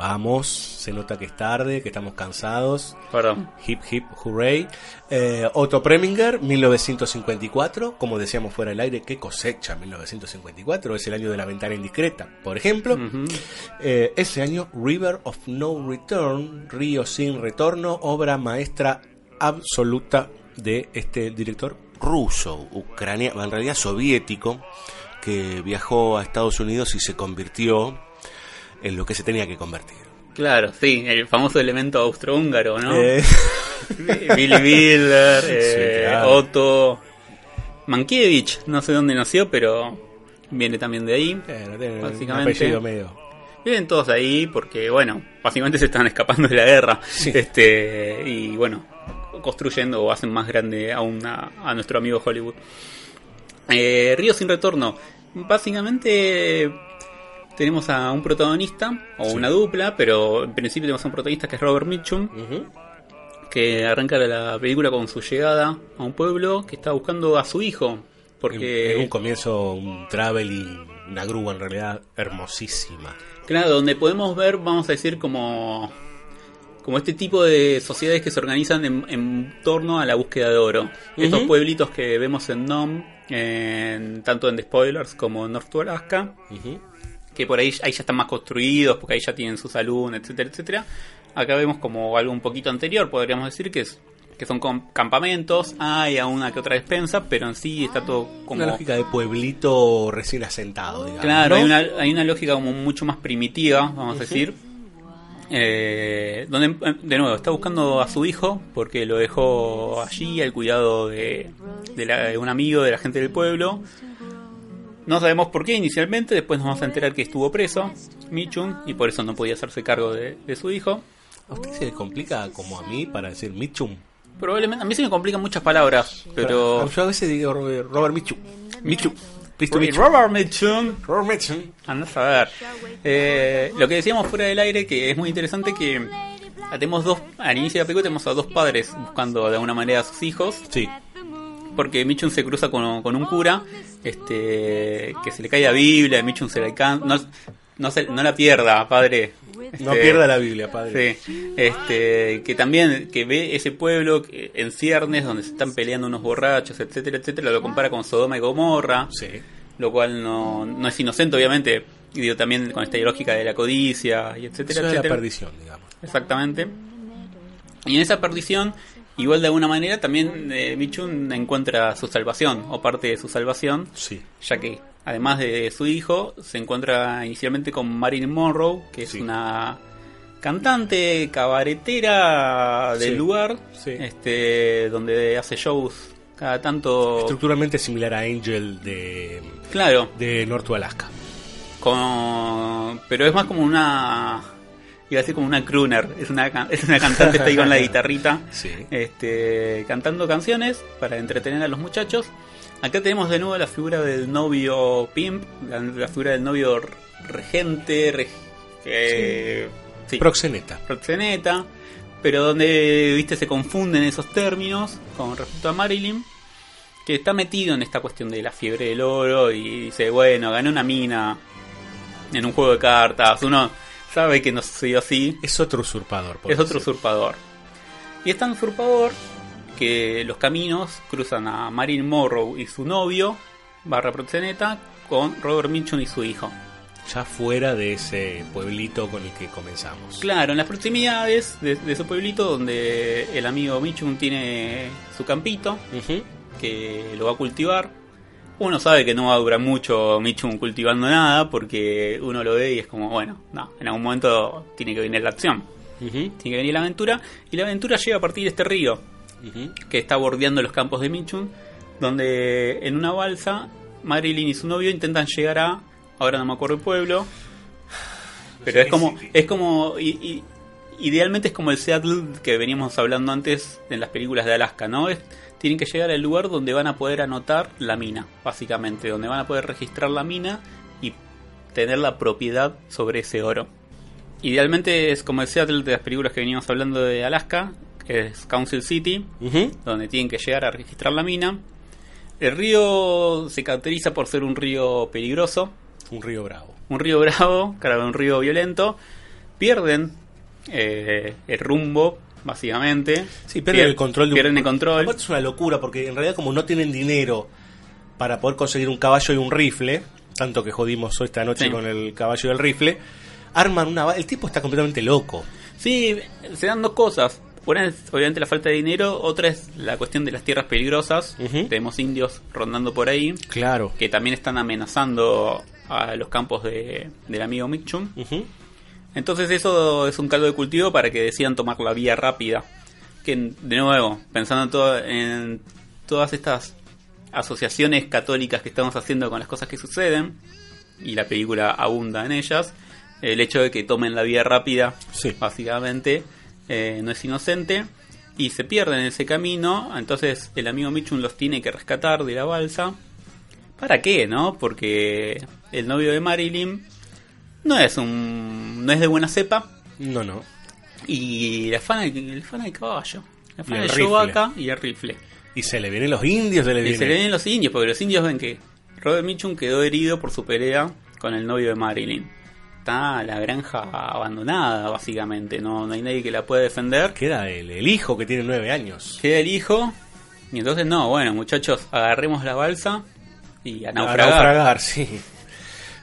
Vamos, se nota que es tarde, que estamos cansados. Perdón. Hip hip hooray. Eh, Otto Preminger, 1954. Como decíamos fuera del aire, qué cosecha 1954. Es el año de la ventana indiscreta, por ejemplo. Eh, ese año, River of No Return, Río sin retorno, obra maestra absoluta de este director ruso, ucraniano, en realidad soviético, que viajó a Estados Unidos y se convirtió en lo que se tenía que convertir. Claro, sí, el famoso elemento austrohúngaro, ¿no? Eh. *laughs* Billy Bilder, eh, Otto Mankiewicz, no sé dónde nació, pero viene también de ahí. básicamente. medio. Vienen todos ahí porque, bueno, básicamente se están escapando de la guerra. Este, y bueno, construyendo o hacen más grande aún a, a nuestro amigo Hollywood. Eh, Río sin retorno. Básicamente tenemos a un protagonista o una dupla, pero en principio tenemos a un protagonista que es Robert Mitchum, que arranca la película con su llegada a un pueblo que está buscando a su hijo. Porque en un comienzo un traveling, una grúa en realidad hermosísima. Claro, donde podemos ver, vamos a decir, como como este tipo de sociedades que se organizan en, torno a la búsqueda de oro. Estos pueblitos que vemos en NOM, en, tanto en The Spoilers como en North to Alaska, que por ahí, ahí ya están más construidos, porque ahí ya tienen su salud, etcétera, etcétera. Acá vemos como algo un poquito anterior, podríamos decir que es que son campamentos, hay a una que otra despensa, pero en sí está todo como... Una lógica de pueblito recién asentado, digamos. Claro, hay, una, hay una lógica como mucho más primitiva, vamos a decir, eh, donde de nuevo está buscando a su hijo porque lo dejó allí al cuidado de, un amigo de la gente del pueblo. No sabemos por qué inicialmente, después nos vamos a enterar que estuvo preso, Michun, y por eso no podía hacerse cargo de, su hijo. ¿A usted se le complica como a mí para decir Michun? Probablemente, a mí se me complican muchas palabras, pero... Yo a veces digo Robert Michun. Michun. Robert Mitchum. Robert Mitchum. Andás a ver. Eh, lo que decíamos fuera del aire, que es muy interesante que tenemos dos, al inicio de la película tenemos a dos padres buscando de alguna manera a sus hijos. Sí. Porque Mitchum se cruza con, un cura, este, que se le cae la Biblia, Mitchum se le can... no, no, se, no la pierda, padre. no este, pierda la Biblia, padre. Sí. Este, que también que ve ese pueblo en ciernes donde se están peleando unos borrachos, etcétera, etcétera, lo compara con Sodoma y Gomorra. Sí. Lo cual no, no es inocente, obviamente. Y digo también con esta lógica de la codicia y etcétera, etcétera. la perdición, digamos. Exactamente. Y en esa perdición, igual de alguna manera, también eh, Michun encuentra su salvación, o parte de su salvación. Sí. Ya que además de su hijo, se encuentra inicialmente con Marilyn Monroe, que es una cantante cabaretera del lugar, este donde hace shows cada tanto estructuralmente similar a Angel de claro de Norte Alaska. Con, pero es más como una iba a decir como una crooner, es una, es una cantante está ahí con la guitarrita, este, cantando canciones para entretener a los muchachos. Acá tenemos de nuevo la figura del novio pimp, la, figura del novio regente, proxeneta. Proxeneta, pero donde, viste, se confunden esos términos con respecto a Marilyn, que está metido en esta cuestión de la fiebre del oro y dice, bueno, gané una mina en un juego de cartas, uno sabe que no sucedió así. Es otro usurpador. Es otro usurpador. Y es tan usurpador que los caminos cruzan a Marilyn Morrow y su novio, barra proxeneta, con Robert Mitchum y su hijo. Ya fuera de ese pueblito con el que comenzamos. Claro, en las proximidades de, ese pueblito donde el amigo Mitchum tiene su campito, que lo va a cultivar. Uno sabe que no va a durar mucho Mitchum cultivando nada, porque uno lo ve y es como, bueno, no, en algún momento tiene que venir la acción. Tiene que venir la aventura, y la aventura llega a partir de este río que está bordeando los campos de Michun, donde en una balsa Marilyn y su novio intentan llegar a, ahora no me acuerdo el pueblo, pero es como, es como, idealmente es como el Seattle que veníamos hablando antes en las películas de Alaska, ¿no? Es, tienen que llegar al lugar donde van a poder anotar la mina, básicamente, donde van a poder registrar la mina y tener la propiedad sobre ese oro. Idealmente es como el Seattle de las películas que veníamos hablando de Alaska, que es Council City, donde tienen que llegar a registrar la mina. El río se caracteriza por ser un río peligroso. Un río bravo. Un río bravo, *laughs* claro, un río violento. Pierden eh, el rumbo, básicamente. Sí, pierden el control. De pierden el control. es una locura, porque en realidad como no tienen dinero para poder conseguir un caballo y un rifle, tanto que jodimos esta noche con el caballo y el rifle, arman una... El tipo está completamente loco. Sí, se dan dos cosas. Una es obviamente la falta de dinero, otra es la cuestión de las tierras peligrosas. Tenemos indios rondando por ahí. Claro. Que también están amenazando a los campos de, del amigo Mitchum. Entonces eso es un caldo de cultivo para que decidan tomar la vía rápida. Que de nuevo, pensando en, en todas estas asociaciones católicas que estamos haciendo con las cosas que suceden, y la película abunda en ellas, el hecho de que tomen la vía rápida, básicamente, eh, no es inocente y se pierden en ese camino. Entonces el amigo Michun los tiene que rescatar de la balsa. ¿Para qué, no? Porque el novio de Marilyn no es un no es de buena cepa. No, no. Y la fana, el fana del caballo. La fana de y el rifle. Y se le vienen los indios, se le Y se le vienen los indios, porque los indios ven que Robert Mitchum quedó herido por su pelea con el novio de Marilyn está la granja abandonada, básicamente. No, no hay nadie que la pueda defender. Queda el, el hijo que tiene nueve años. Queda el hijo. Y entonces, no, bueno, muchachos, agarremos la balsa y a naufragar. A naufragar, sí.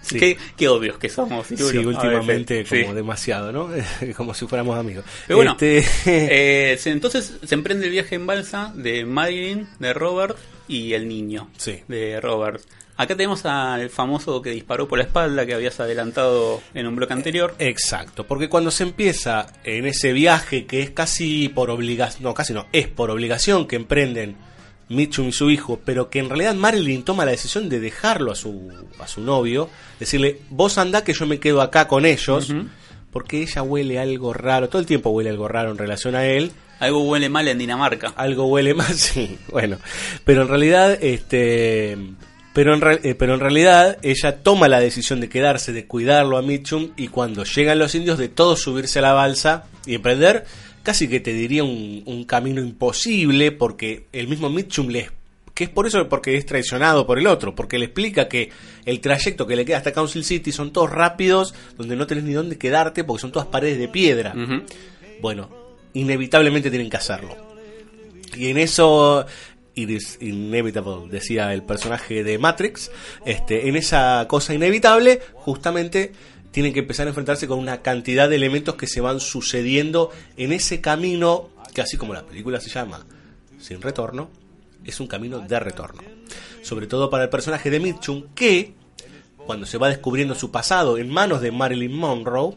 Qué, qué, obvios que somos. Sí, últimamente como demasiado, ¿no? *laughs* como si fuéramos amigos. Pero bueno, este... *laughs* eh, entonces se emprende el viaje en balsa de Marilyn, de Robert y el niño sí. de Robert. Acá tenemos al famoso que disparó por la espalda que habías adelantado en un bloque anterior. Exacto, porque cuando se empieza en ese viaje que es casi por obligación, no, casi no, es por obligación que emprenden Mitchum y su hijo, pero que en realidad Marilyn toma la decisión de dejarlo a su, a su novio, decirle, vos anda que yo me quedo acá con ellos, porque ella huele algo raro, todo el tiempo huele algo raro en relación a él. Algo huele mal en Dinamarca. Algo huele mal, *laughs* sí, bueno. Pero en realidad, este pero en, eh, pero en realidad ella toma la decisión de quedarse, de cuidarlo a Mitchum y cuando llegan los indios de todos subirse a la balsa y emprender casi que te diría un, camino imposible porque el mismo Mitchum les que es por eso porque es traicionado por el otro, porque le explica que el trayecto que le queda hasta Council City son todos rápidos, donde no tenés ni dónde quedarte porque son todas paredes de piedra. Bueno, inevitablemente tienen que hacerlo. Y en eso It is inevitable, decía el personaje de Matrix. Este, en esa cosa inevitable, justamente tienen que empezar a enfrentarse con una cantidad de elementos que se van sucediendo en ese camino, que así como la película se llama Sin Retorno, es un camino de retorno. Sobre todo para el personaje de Mitchum, que cuando se va descubriendo su pasado en manos de Marilyn Monroe,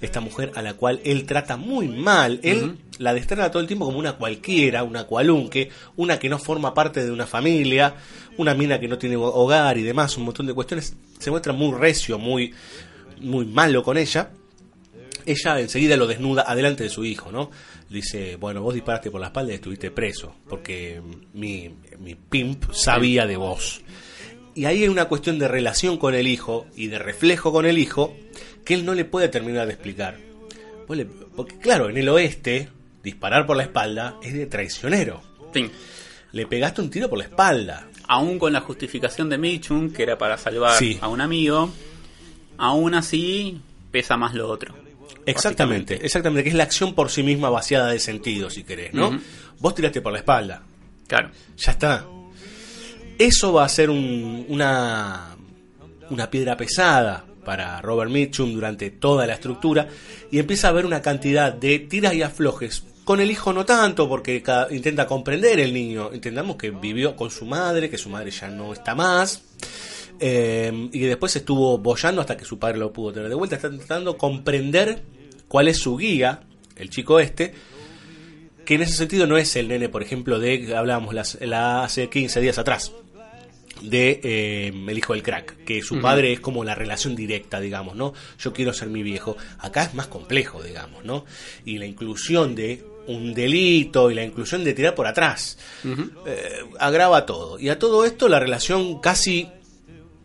esta mujer a la cual él trata muy mal. Él la destrata todo el tiempo como una cualquiera, una cualunque, una que no forma parte de una familia, una mina que no tiene hogar y demás, un montón de cuestiones. Se muestra muy recio, muy, muy malo con ella. Ella enseguida lo desnuda adelante de su hijo, ¿no? Dice, bueno, vos disparaste por la espalda y estuviste preso, porque mi, mi pimp sabía de vos. Y ahí hay una cuestión de relación con el hijo y de reflejo con el hijo que él no le puede terminar de explicar. Porque claro, en el oeste, disparar por la espalda es de traicionero. Sí. Le pegaste un tiro por la espalda. Aún con la justificación de Mitchum, que era para salvar a un amigo, aún así pesa más lo otro. Exactamente, exactamente, que es la acción por sí misma vaciada de sentido, si querés, ¿no? Vos tiraste por la espalda. Claro. Ya está. Eso va a ser una, una piedra pesada para Robert Mitchum durante toda la estructura y empieza a haber una cantidad de tiras y aflojes. Con el hijo no tanto, porque intenta comprender el niño. Entendamos que vivió con su madre, que su madre ya no está más. Eh, y que después estuvo bollando hasta que su padre lo pudo tener de vuelta. Está intentando comprender cuál es su guía, el chico este, que en ese sentido no es el nene, por ejemplo, de hablábamos la, hace 15 días atrás de eh, El hijo del crack, que su padre es como la relación directa, digamos, ¿no? Yo quiero ser mi viejo. Acá es más complejo, digamos, ¿no? Y la inclusión de un delito y la inclusión de tirar por atrás eh, agrava todo. Y a todo esto la relación casi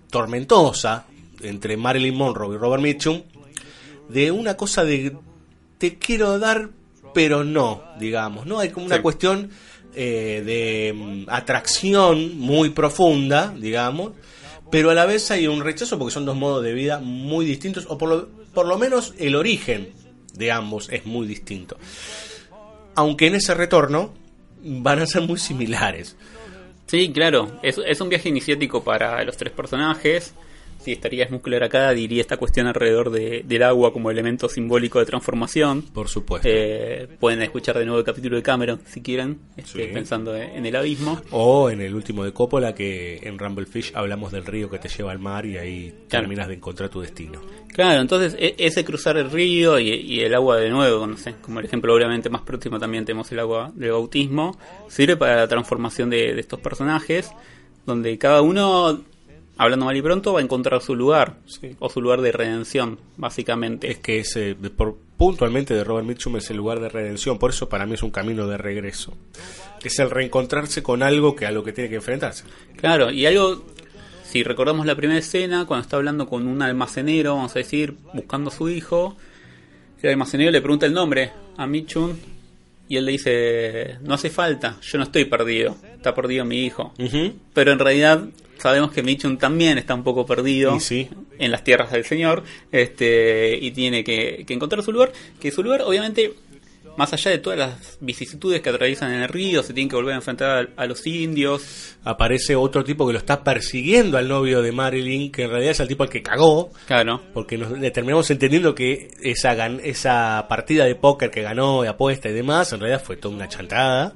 tormentosa entre Marilyn Monroe y Robert Mitchum de una cosa de te quiero dar, pero no, digamos, ¿no? Hay como una cuestión eh, de mm, atracción muy profunda, digamos, pero a la vez hay un rechazo porque son dos modos de vida muy distintos, o por lo, por lo menos el origen de ambos es muy distinto. Aunque en ese retorno van a ser muy similares. Sí, claro, es, es un viaje iniciático para los tres personajes si estaría Smuggler acá, diría esta cuestión alrededor de, del agua como elemento simbólico de transformación. Por supuesto. Eh, pueden escuchar de nuevo el capítulo de Cameron si quieren, este, pensando en el abismo. O en el último de Coppola, que en Rumblefish hablamos del río que te lleva al mar y ahí terminas de encontrar tu destino. Claro, entonces e, ese cruzar el río y, el agua de nuevo, no sé, como el ejemplo obviamente más próximo también tenemos el agua del bautismo, sirve para la transformación de, de estos personajes, donde cada uno hablando mal y pronto, va a encontrar su lugar, o su lugar de redención, básicamente. Es que ese, por, puntualmente de Robert Mitchum es el lugar de redención, por eso para mí es un camino de regreso. Es el reencontrarse con algo que a lo que tiene que enfrentarse. Claro, y algo, si recordamos la primera escena, cuando está hablando con un almacenero, vamos a decir, buscando a su hijo, el almacenero le pregunta el nombre a Mitchum y él le dice, no hace falta, yo no estoy perdido, está perdido mi hijo. Pero en realidad sabemos que Mitchum también está un poco perdido en las tierras del Señor este y tiene que, encontrar su lugar. Que su lugar, obviamente, más allá de todas las vicisitudes que atraviesan en el río, se tiene que volver a enfrentar a, los indios. Aparece otro tipo que lo está persiguiendo al novio de Marilyn, que en realidad es el tipo al que cagó. Claro. Porque nos terminamos entendiendo que esa, esa partida de póker que ganó, de apuesta y demás, en realidad fue toda una chantada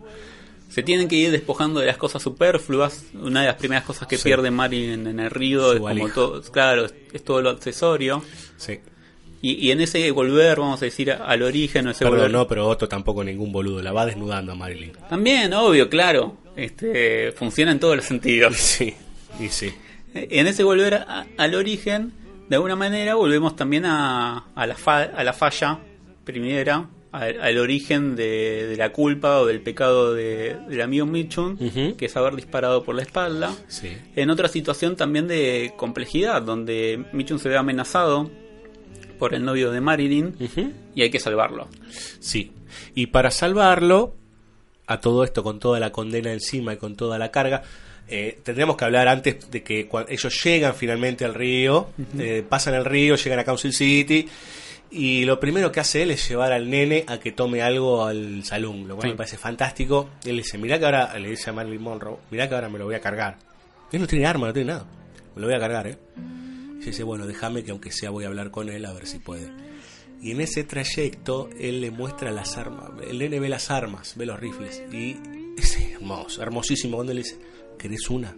se tienen que ir despojando de las cosas superfluas. Una de las primeras cosas que pierde Marin en, el río es como todo, claro, es, todo lo accesorio. Sí. Y, en ese volver, vamos a decir, al origen, ese Perdón, no, pero Otto tampoco ningún boludo, la va desnudando a Marilyn. También, obvio, claro. Este, funciona en todos los sentidos. *laughs* Sí, y sí. En ese volver al origen, de alguna manera volvemos también a, a, la, a la falla primera al, origen de, la culpa o del pecado de, del amigo Mitchum, que es haber disparado por la espalda. En otra situación también de complejidad, donde Mitchum se ve amenazado por el novio de Marilyn y hay que salvarlo. Sí, y para salvarlo, a todo esto con toda la condena encima y con toda la carga, eh, tendríamos que hablar antes de que ellos llegan finalmente al río, eh, pasan el río, llegan a Council City y lo primero que hace él es llevar al nene a que tome algo al salón, lo cual me parece fantástico. Él dice, mirá que ahora, le dice a Marilyn Monroe, mirá que ahora me lo voy a cargar. Él no tiene arma, no tiene nada. Me lo voy a cargar, ¿eh? Y dice, bueno, déjame que aunque sea voy a hablar con él a ver si puede. Y en ese trayecto él le muestra las armas. El nene ve las armas, ve los rifles. Y es hermoso, hermosísimo cuando él dice, ¿querés una?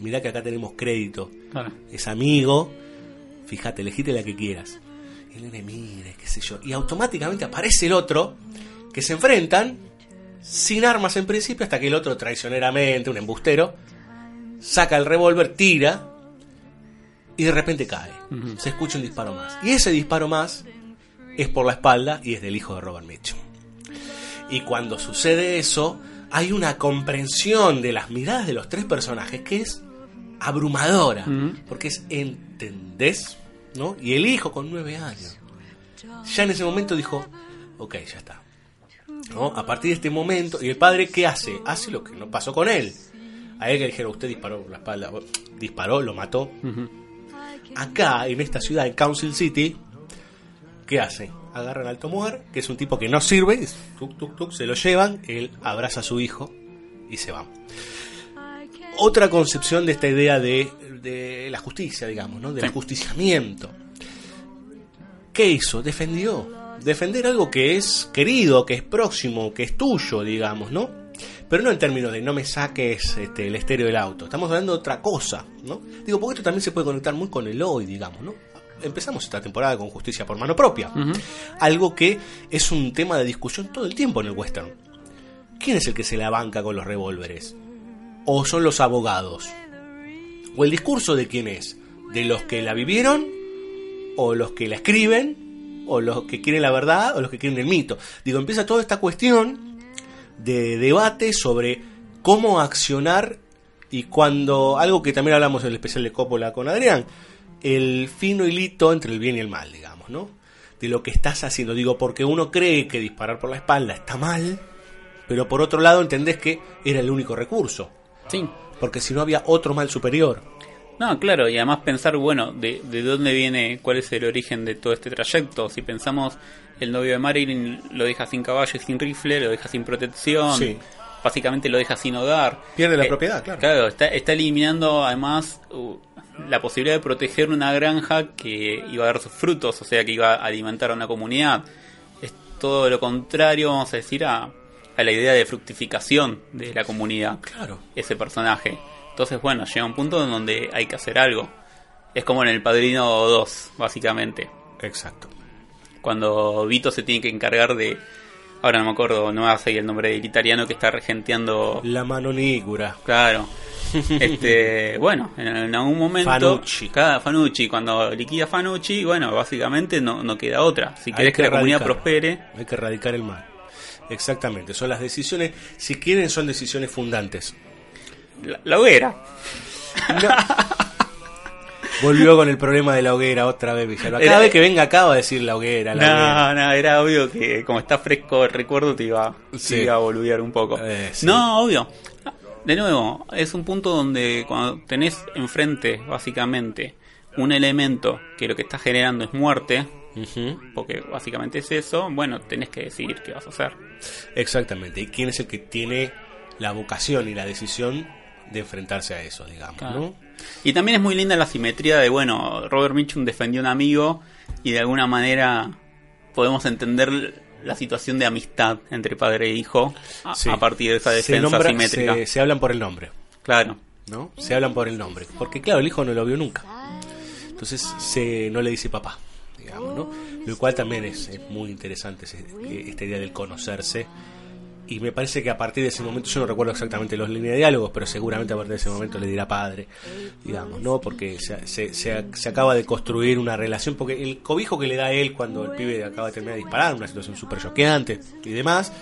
Mirá que acá tenemos crédito. Es amigo. Fíjate, elegite la que quieras el nene mire, qué sé yo. Y automáticamente aparece el otro, que se enfrentan, sin armas en principio, hasta que el otro traicioneramente, un embustero, saca el revólver, tira, y de repente cae. Se escucha un disparo más. Y ese disparo más es por la espalda y es del hijo de Robert Mitchum. Y cuando sucede eso, hay una comprensión de las miradas de los tres personajes que es abrumadora. Porque es, ¿entendés? ¿No? Y el hijo con nueve años. Ya en ese momento dijo, ok, ya está. ¿No? A partir de este momento, ¿y el padre qué hace? Hace lo que no pasó con él. A él que le dijeron, usted disparó por la espalda, disparó, lo mató. Acá, en esta ciudad, en Council City, ¿qué hace? Agarran al Tomuar, que es un tipo que no sirve, se lo llevan, él abraza a su hijo y se va. Otra concepción de esta idea de de la justicia, digamos, ¿no? Del justiciamiento. ¿Qué hizo? Defendió. Defender algo que es querido, que es próximo, que es tuyo, digamos, ¿no? Pero no en términos de no me saques este, el estéreo del auto. Estamos hablando de otra cosa, ¿no? Digo, porque esto también se puede conectar muy con el hoy, digamos, ¿no? Empezamos esta temporada con justicia por mano propia. Algo que es un tema de discusión todo el tiempo en el western. ¿Quién es el que se la banca con los revólveres? ¿O son los abogados? ¿O el discurso de quién es? ¿De los que la vivieron? ¿O los que la escriben? ¿O los que quieren la verdad? ¿O los que quieren el mito? Digo, empieza toda esta cuestión de debate sobre cómo accionar y cuando, algo que también hablamos en el especial de Coppola con Adrián, el fino hilito entre el bien y el mal, digamos, ¿no? de lo que estás haciendo. Digo, porque uno cree que disparar por la espalda está mal, pero por otro lado entendés que era el único recurso. Sí. Porque si no había otro mal superior. No, claro, y además pensar, bueno, de, de dónde viene, cuál es el origen de todo este trayecto. Si pensamos, el novio de Marilyn lo deja sin caballo y sin rifle, lo deja sin protección, Sí. básicamente lo deja sin hogar. Pierde la Eh, propiedad, claro. Claro, está, está eliminando además uh, la posibilidad de proteger una granja que iba a dar sus frutos, o sea, que iba a alimentar a una comunidad. Es todo lo contrario, vamos a decir, a, a la idea de fructificación de la comunidad Claro. ese personaje. Entonces, bueno, llega un punto en donde hay que hacer algo. Es como en El Padrino 2, básicamente. Exacto. Cuando Vito se tiene que encargar de... Ahora no me acuerdo, no me va a seguir el nombre del italiano que está regenteando... La mano nígura. Claro. Este, *laughs* bueno, en, algún momento... Fanucci. Cada Fanucci, cuando liquida Fanucci, bueno, básicamente no, no queda otra. Si querés que, la comunidad prospere... Hay que erradicar el mal. Exactamente. Son las decisiones, si quieren, son decisiones fundantes. La, la hoguera. *laughs* Volvió con el problema de la hoguera otra vez, Villalba. Cada Era- vez que venga acá va a decir la hoguera, la hoguera. No, no, era obvio que como está fresco el recuerdo te iba, te Sí. iba a boludear un poco. Eh, sí. No, obvio. De nuevo, es un punto donde cuando tenés enfrente, básicamente, un elemento que lo que está generando es muerte, Porque básicamente es eso, bueno, tenés que decidir qué vas a hacer. Exactamente. ¿Y quién es el que tiene la vocación y la decisión de enfrentarse a eso, digamos? Claro. ¿no? Y también es muy linda la simetría de, bueno, Robert Mitchum defendió a un amigo y de alguna manera podemos entender la situación de amistad entre padre e hijo a, Sí. a partir de esa Se defensa nombra- simétrica. Se, se hablan por el nombre, Claro. ¿no? Se hablan por el nombre. Porque, claro, el hijo no lo vio nunca. Entonces, se, no le dice papá, Lo cual también es, muy interesante, esta idea del conocerse. Y me parece que a partir de ese momento, yo no recuerdo exactamente los líneas de diálogos, pero seguramente a partir de ese momento le dirá padre, digamos, ¿no? Porque se, se, se- se acaba de construir una relación, porque el cobijo que le da él cuando el pibe acaba de terminar de disparar, una situación súper choqueante y demás,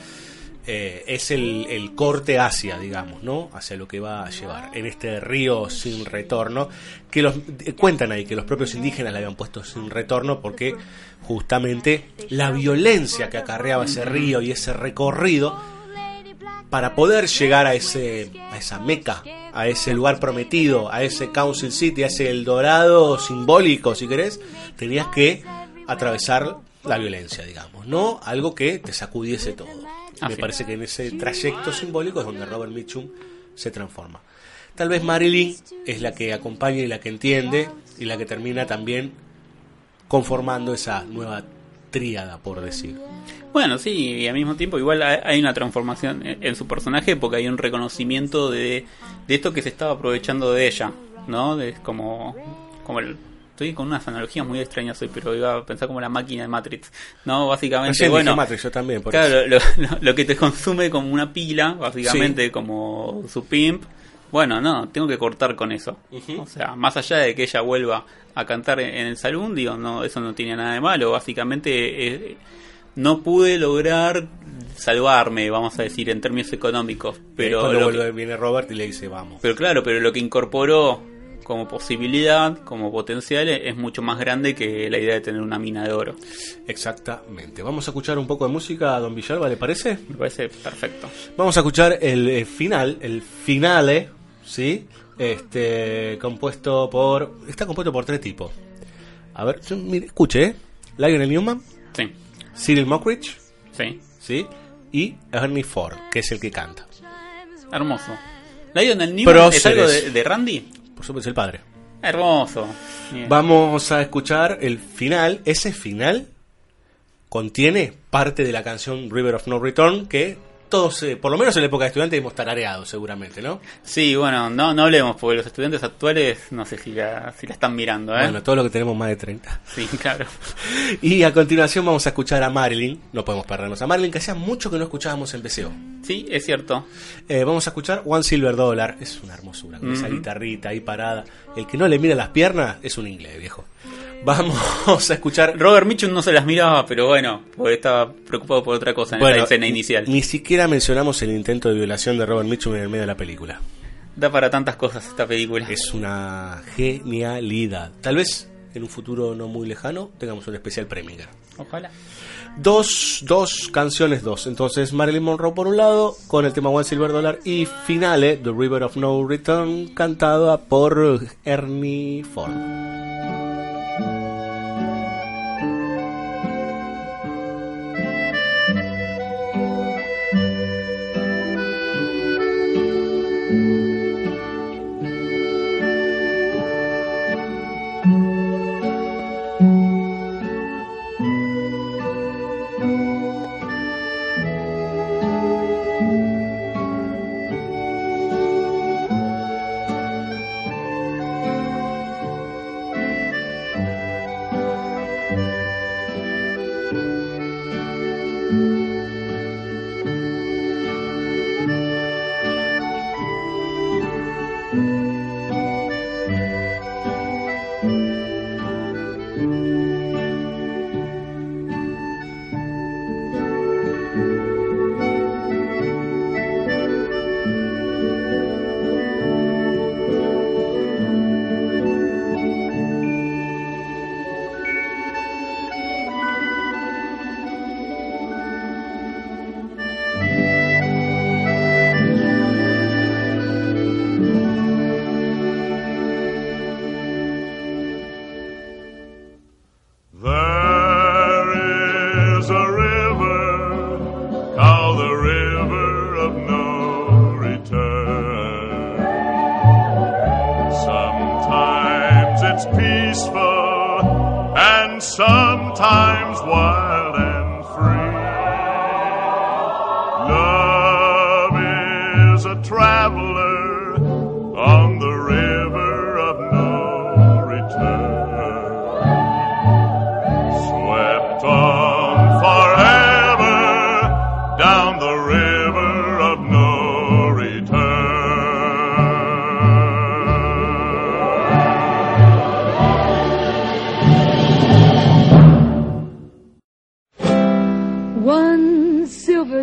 eh, es el, el corte hacia, digamos, ¿no? Hacia lo que va a llevar en este río sin retorno, que los eh, cuentan ahí que los propios indígenas le habían puesto sin retorno porque justamente la violencia que acarreaba ese río y ese recorrido para poder llegar a ese a esa meca, a ese lugar prometido, a ese Council City, a ese El Dorado simbólico, si querés, tenías que atravesar la violencia, digamos, no algo que te sacudiese todo. Me Así. parece que en ese trayecto simbólico es donde Robert Mitchum se transforma. Tal vez Marilyn es la que acompaña y la que entiende y la que termina también conformando esa nueva tríada, por decir. Bueno, sí, y al mismo tiempo igual hay una transformación en en su personaje porque hay un reconocimiento de, de esto que se estaba aprovechando de ella, ¿no? De, como, como el... Estoy con unas analogías muy extrañas hoy, pero iba a pensar como la máquina de Matrix, ¿no? Básicamente, bueno... Matrix, yo también, por eso. Claro, lo, lo- lo que te consume como una pila, básicamente como su pimp. Bueno, no, tengo que cortar con eso. O sea, más allá de que ella vuelva a cantar en, el salón, digo, no, eso no tiene nada de malo. Básicamente, eh, no pude lograr salvarme, vamos a decir, en términos económicos. Pero, lo que- viene Robert y le dice, vamos. pero claro, pero lo que incorporó como posibilidad, como potencial, es mucho más grande que la idea de tener una mina de oro. Exactamente. Vamos a escuchar un poco de música, don Villalba, ¿le parece? Me parece perfecto. Vamos a escuchar el eh, final, el finale, ¿sí? Este, compuesto por... Está compuesto por tres tipos. A ver, mire, escuche, ¿eh? Lionel Newman, Sí, Cyril Mockridge, sí. ¿sí? Y Ernie Ford, que es el que canta. Hermoso. Lionel Newman es algo de, de Randy. Por supuesto, el padre. Hermoso. Bien. Vamos a escuchar el final. Ese final contiene parte de la canción River of No Return que todos, eh, por lo menos en la época de estudiante, hemos tarareado seguramente, ¿no? Sí, bueno, no, no hablemos porque los estudiantes actuales no sé si la, si la están mirando, ¿eh? Bueno, todo lo que tenemos más de 30. Sí, claro. *laughs* Y a continuación vamos a escuchar a Marilyn. No podemos perdernos a Marilyn, que hacía mucho que no escuchábamos en BCO. Sí, es cierto. Eh, vamos a escuchar One Silver Dollar. Es una hermosura, con esa guitarrita ahí parada. El que no le mira las piernas es un inglés, viejo. Vamos *laughs* a escuchar Robert Mitchum no se las miraba, pero bueno, porque estaba preocupado por otra cosa en Bueno, esa escena inicial. Ni siquiera mencionamos el intento de violación de Robert Mitchum en el medio de la película. Da para tantas cosas esta película. Es una genialidad. Tal vez en un futuro no muy lejano tengamos un especial Preminger. Ojalá. Dos, dos canciones, dos. Entonces Marilyn Monroe por un lado, con el tema One Silver Dollar, y Finale, The River of No Return, cantada por Ernie Ford.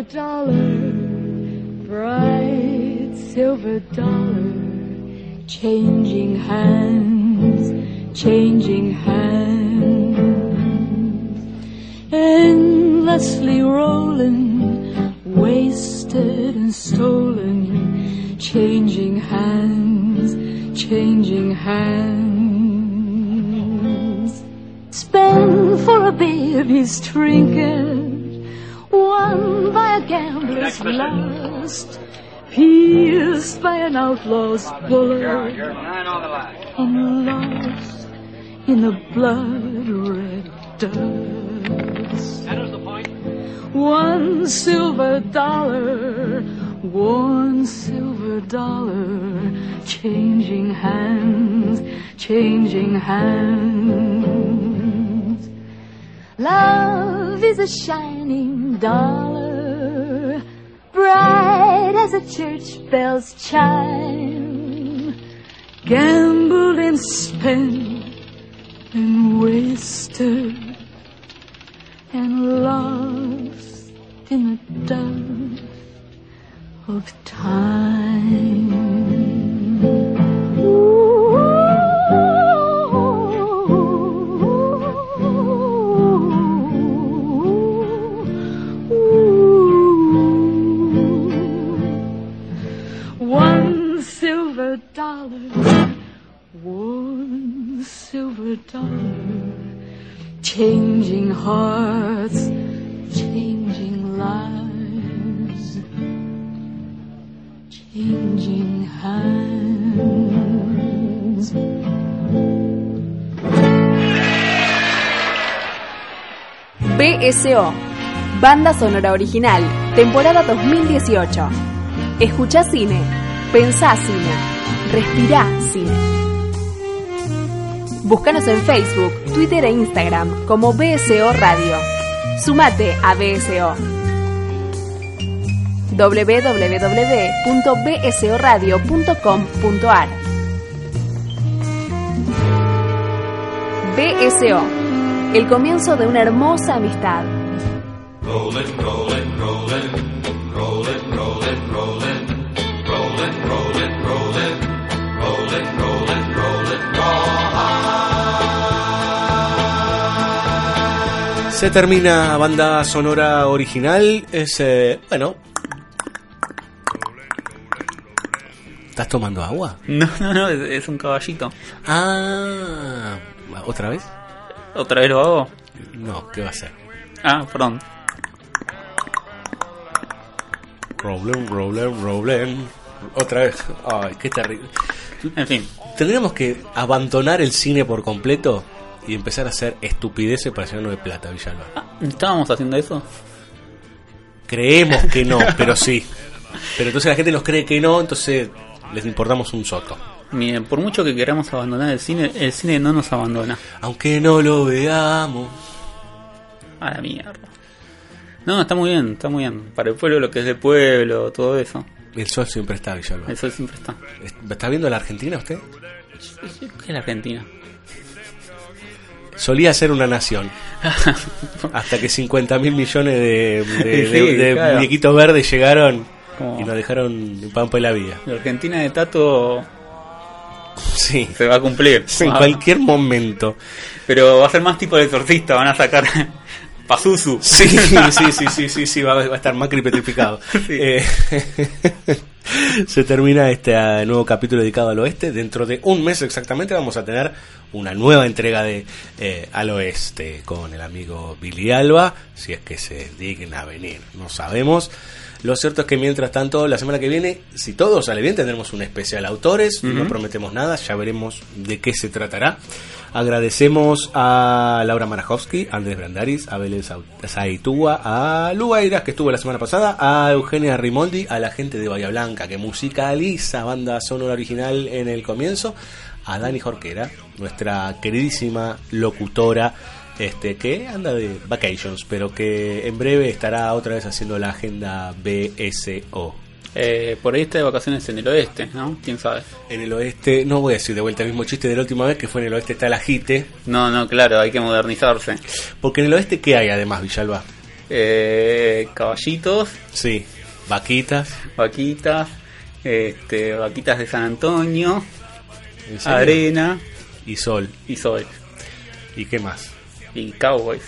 silver dollar, bright silver dollar, changing hands, changing hands, endlessly rolling, wasted and stolen, changing hands, changing hands. Spend for a baby's trinket outlaw's bullet and lost in the blood red dust. One silver dollar, one silver dollar, changing hands, changing hands. Love is a shining dollar, bright as a church bell's chime, gambled and spent and wasted and lost in the dust of time. Changing hearts, changing lives, changing hands. BSO, Banda Sonora Original, temporada 2018. Escucha cine, pensá cine, respirá cine. Búscanos en Facebook, Twitter e Instagram como BSO Radio. Sumate a BSO. www.bsoradio.com.ar BSO, el comienzo de una hermosa amistad. Se termina banda sonora original. Es, eh, bueno. ¿Estás tomando agua? No, no, no, es, es un caballito. Ah, ¿otra vez? ¿Otra vez lo hago? No, ¿qué va a ser? Ah, perdón. Roblem, roblem, roblem. Otra vez. Ay, qué terrible. En fin. Tendríamos que abandonar el cine por completo y empezar a hacer estupideces para llenarnos de plata, Villalba. Ah, ¿Estábamos haciendo eso? Creemos que no, *laughs* pero sí. Pero entonces la gente nos cree que no, entonces les importamos un soto. Miren, por mucho que queramos abandonar el cine, el cine no nos abandona. Aunque no lo veamos. A la mierda. No, está muy bien, está muy bien. Para el pueblo lo que es del pueblo, todo eso. El sol siempre está, Villalba. El sol siempre está. ¿Está viendo la Argentina usted? ¿Qué es la Argentina? Solía ser una nación. *laughs* Hasta que 50 mil millones de, de, *laughs* Sí, de- de claro. muñequitos verdes llegaron Como- y nos dejaron pampa y la vida. La Argentina de Tato Sí. se va a cumplir. En Ah, cualquier momento. Pero va a ser más tipo de exorcista, van a sacar *laughs* Pazuzu. Sí, sí, sí, sí, sí, sí, va, va a estar Macri petrificado. Sí. Eh, *laughs* se termina este ah, nuevo capítulo dedicado al oeste. Dentro de un mes exactamente vamos a tener una nueva entrega de eh, Al Oeste con el amigo Billy Alba, si es que se digna venir, no sabemos. Lo cierto es que mientras tanto, la semana que viene, si todo sale bien, tendremos un especial autores. No prometemos nada, ya veremos de qué se tratará. Agradecemos a Laura Marajowski, a Andrés Brandaris, a Belén Saitúa, a Luairas, que estuvo la semana pasada, a Eugenia Rimoldi, a la gente de Bahía Blanca, que musicaliza banda sonora original en el comienzo, a Dani Jorquera, nuestra queridísima locutora, este que anda de vacations, pero que en breve estará otra vez haciendo la agenda BSO. Eh, por ahí está de vacaciones en el oeste, ¿no? ¿Quién sabe? En el oeste, no voy a decir de vuelta el mismo chiste de la última vez, que fue en el oeste está la JITE, No, no, claro, hay que modernizarse. porque en el oeste, ¿qué hay además, Villalba? Eh, caballitos, Sí, vaquitas, vaquitas, este, vaquitas de San Antonio, arena y sol. y sol. ¿Y qué más? Y cowboys.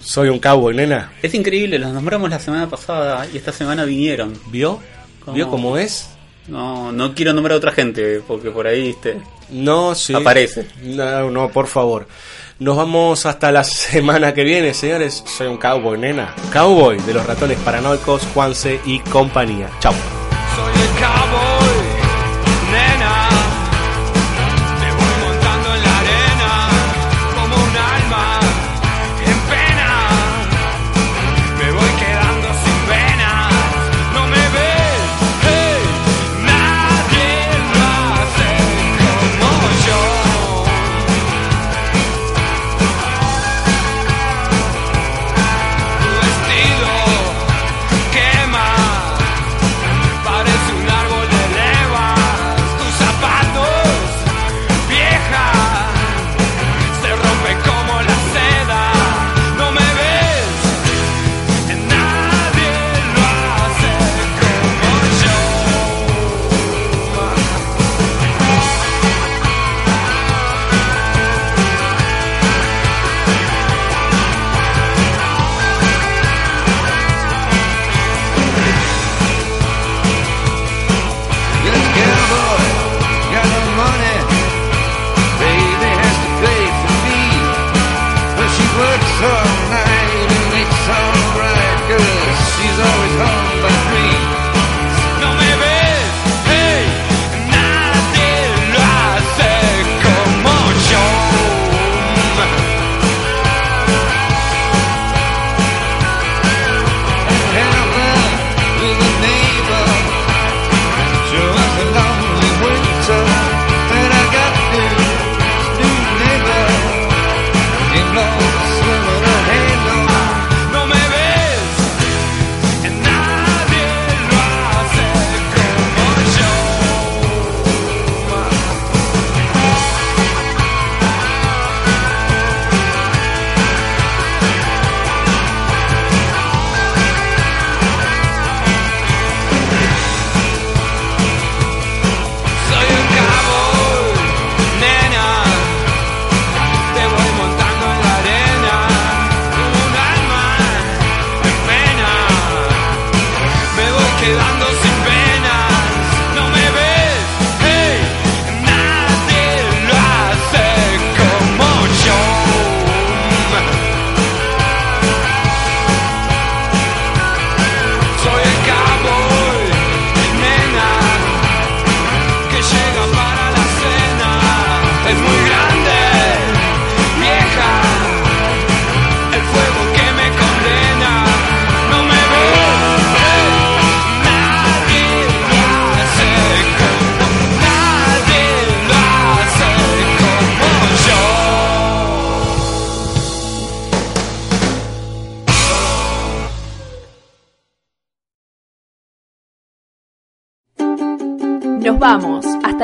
Soy un cowboy, nena. Es increíble, los nombramos la semana pasada y esta semana vinieron. ¿Vio? ¿Cómo? ¿Vio cómo es? No, no quiero nombrar a otra gente porque por ahí este, No, sí. Aparece. No, no, por favor. Nos vamos hasta la *laughs* semana que viene, señores. Soy un cowboy, nena. Cowboy de los ratones paranoicos, Juanse y compañía. Chao.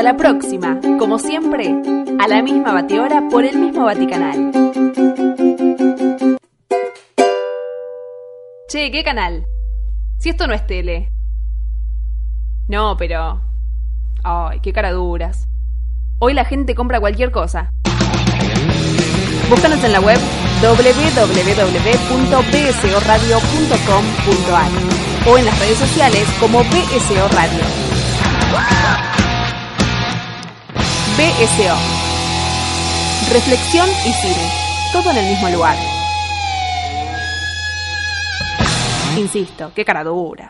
La próxima. Como siempre, a la misma batidora por el mismo Vaticanal. Che, ¿qué canal? Si esto no es tele. No, pero... Ay, qué cara duras. Hoy la gente compra cualquier cosa. Búscanos en la web www.bsoradio.com.ar o en las redes sociales como BSO Radio. BSO. Reflexión y cine. Todo en el mismo lugar. Insisto, qué caraduras.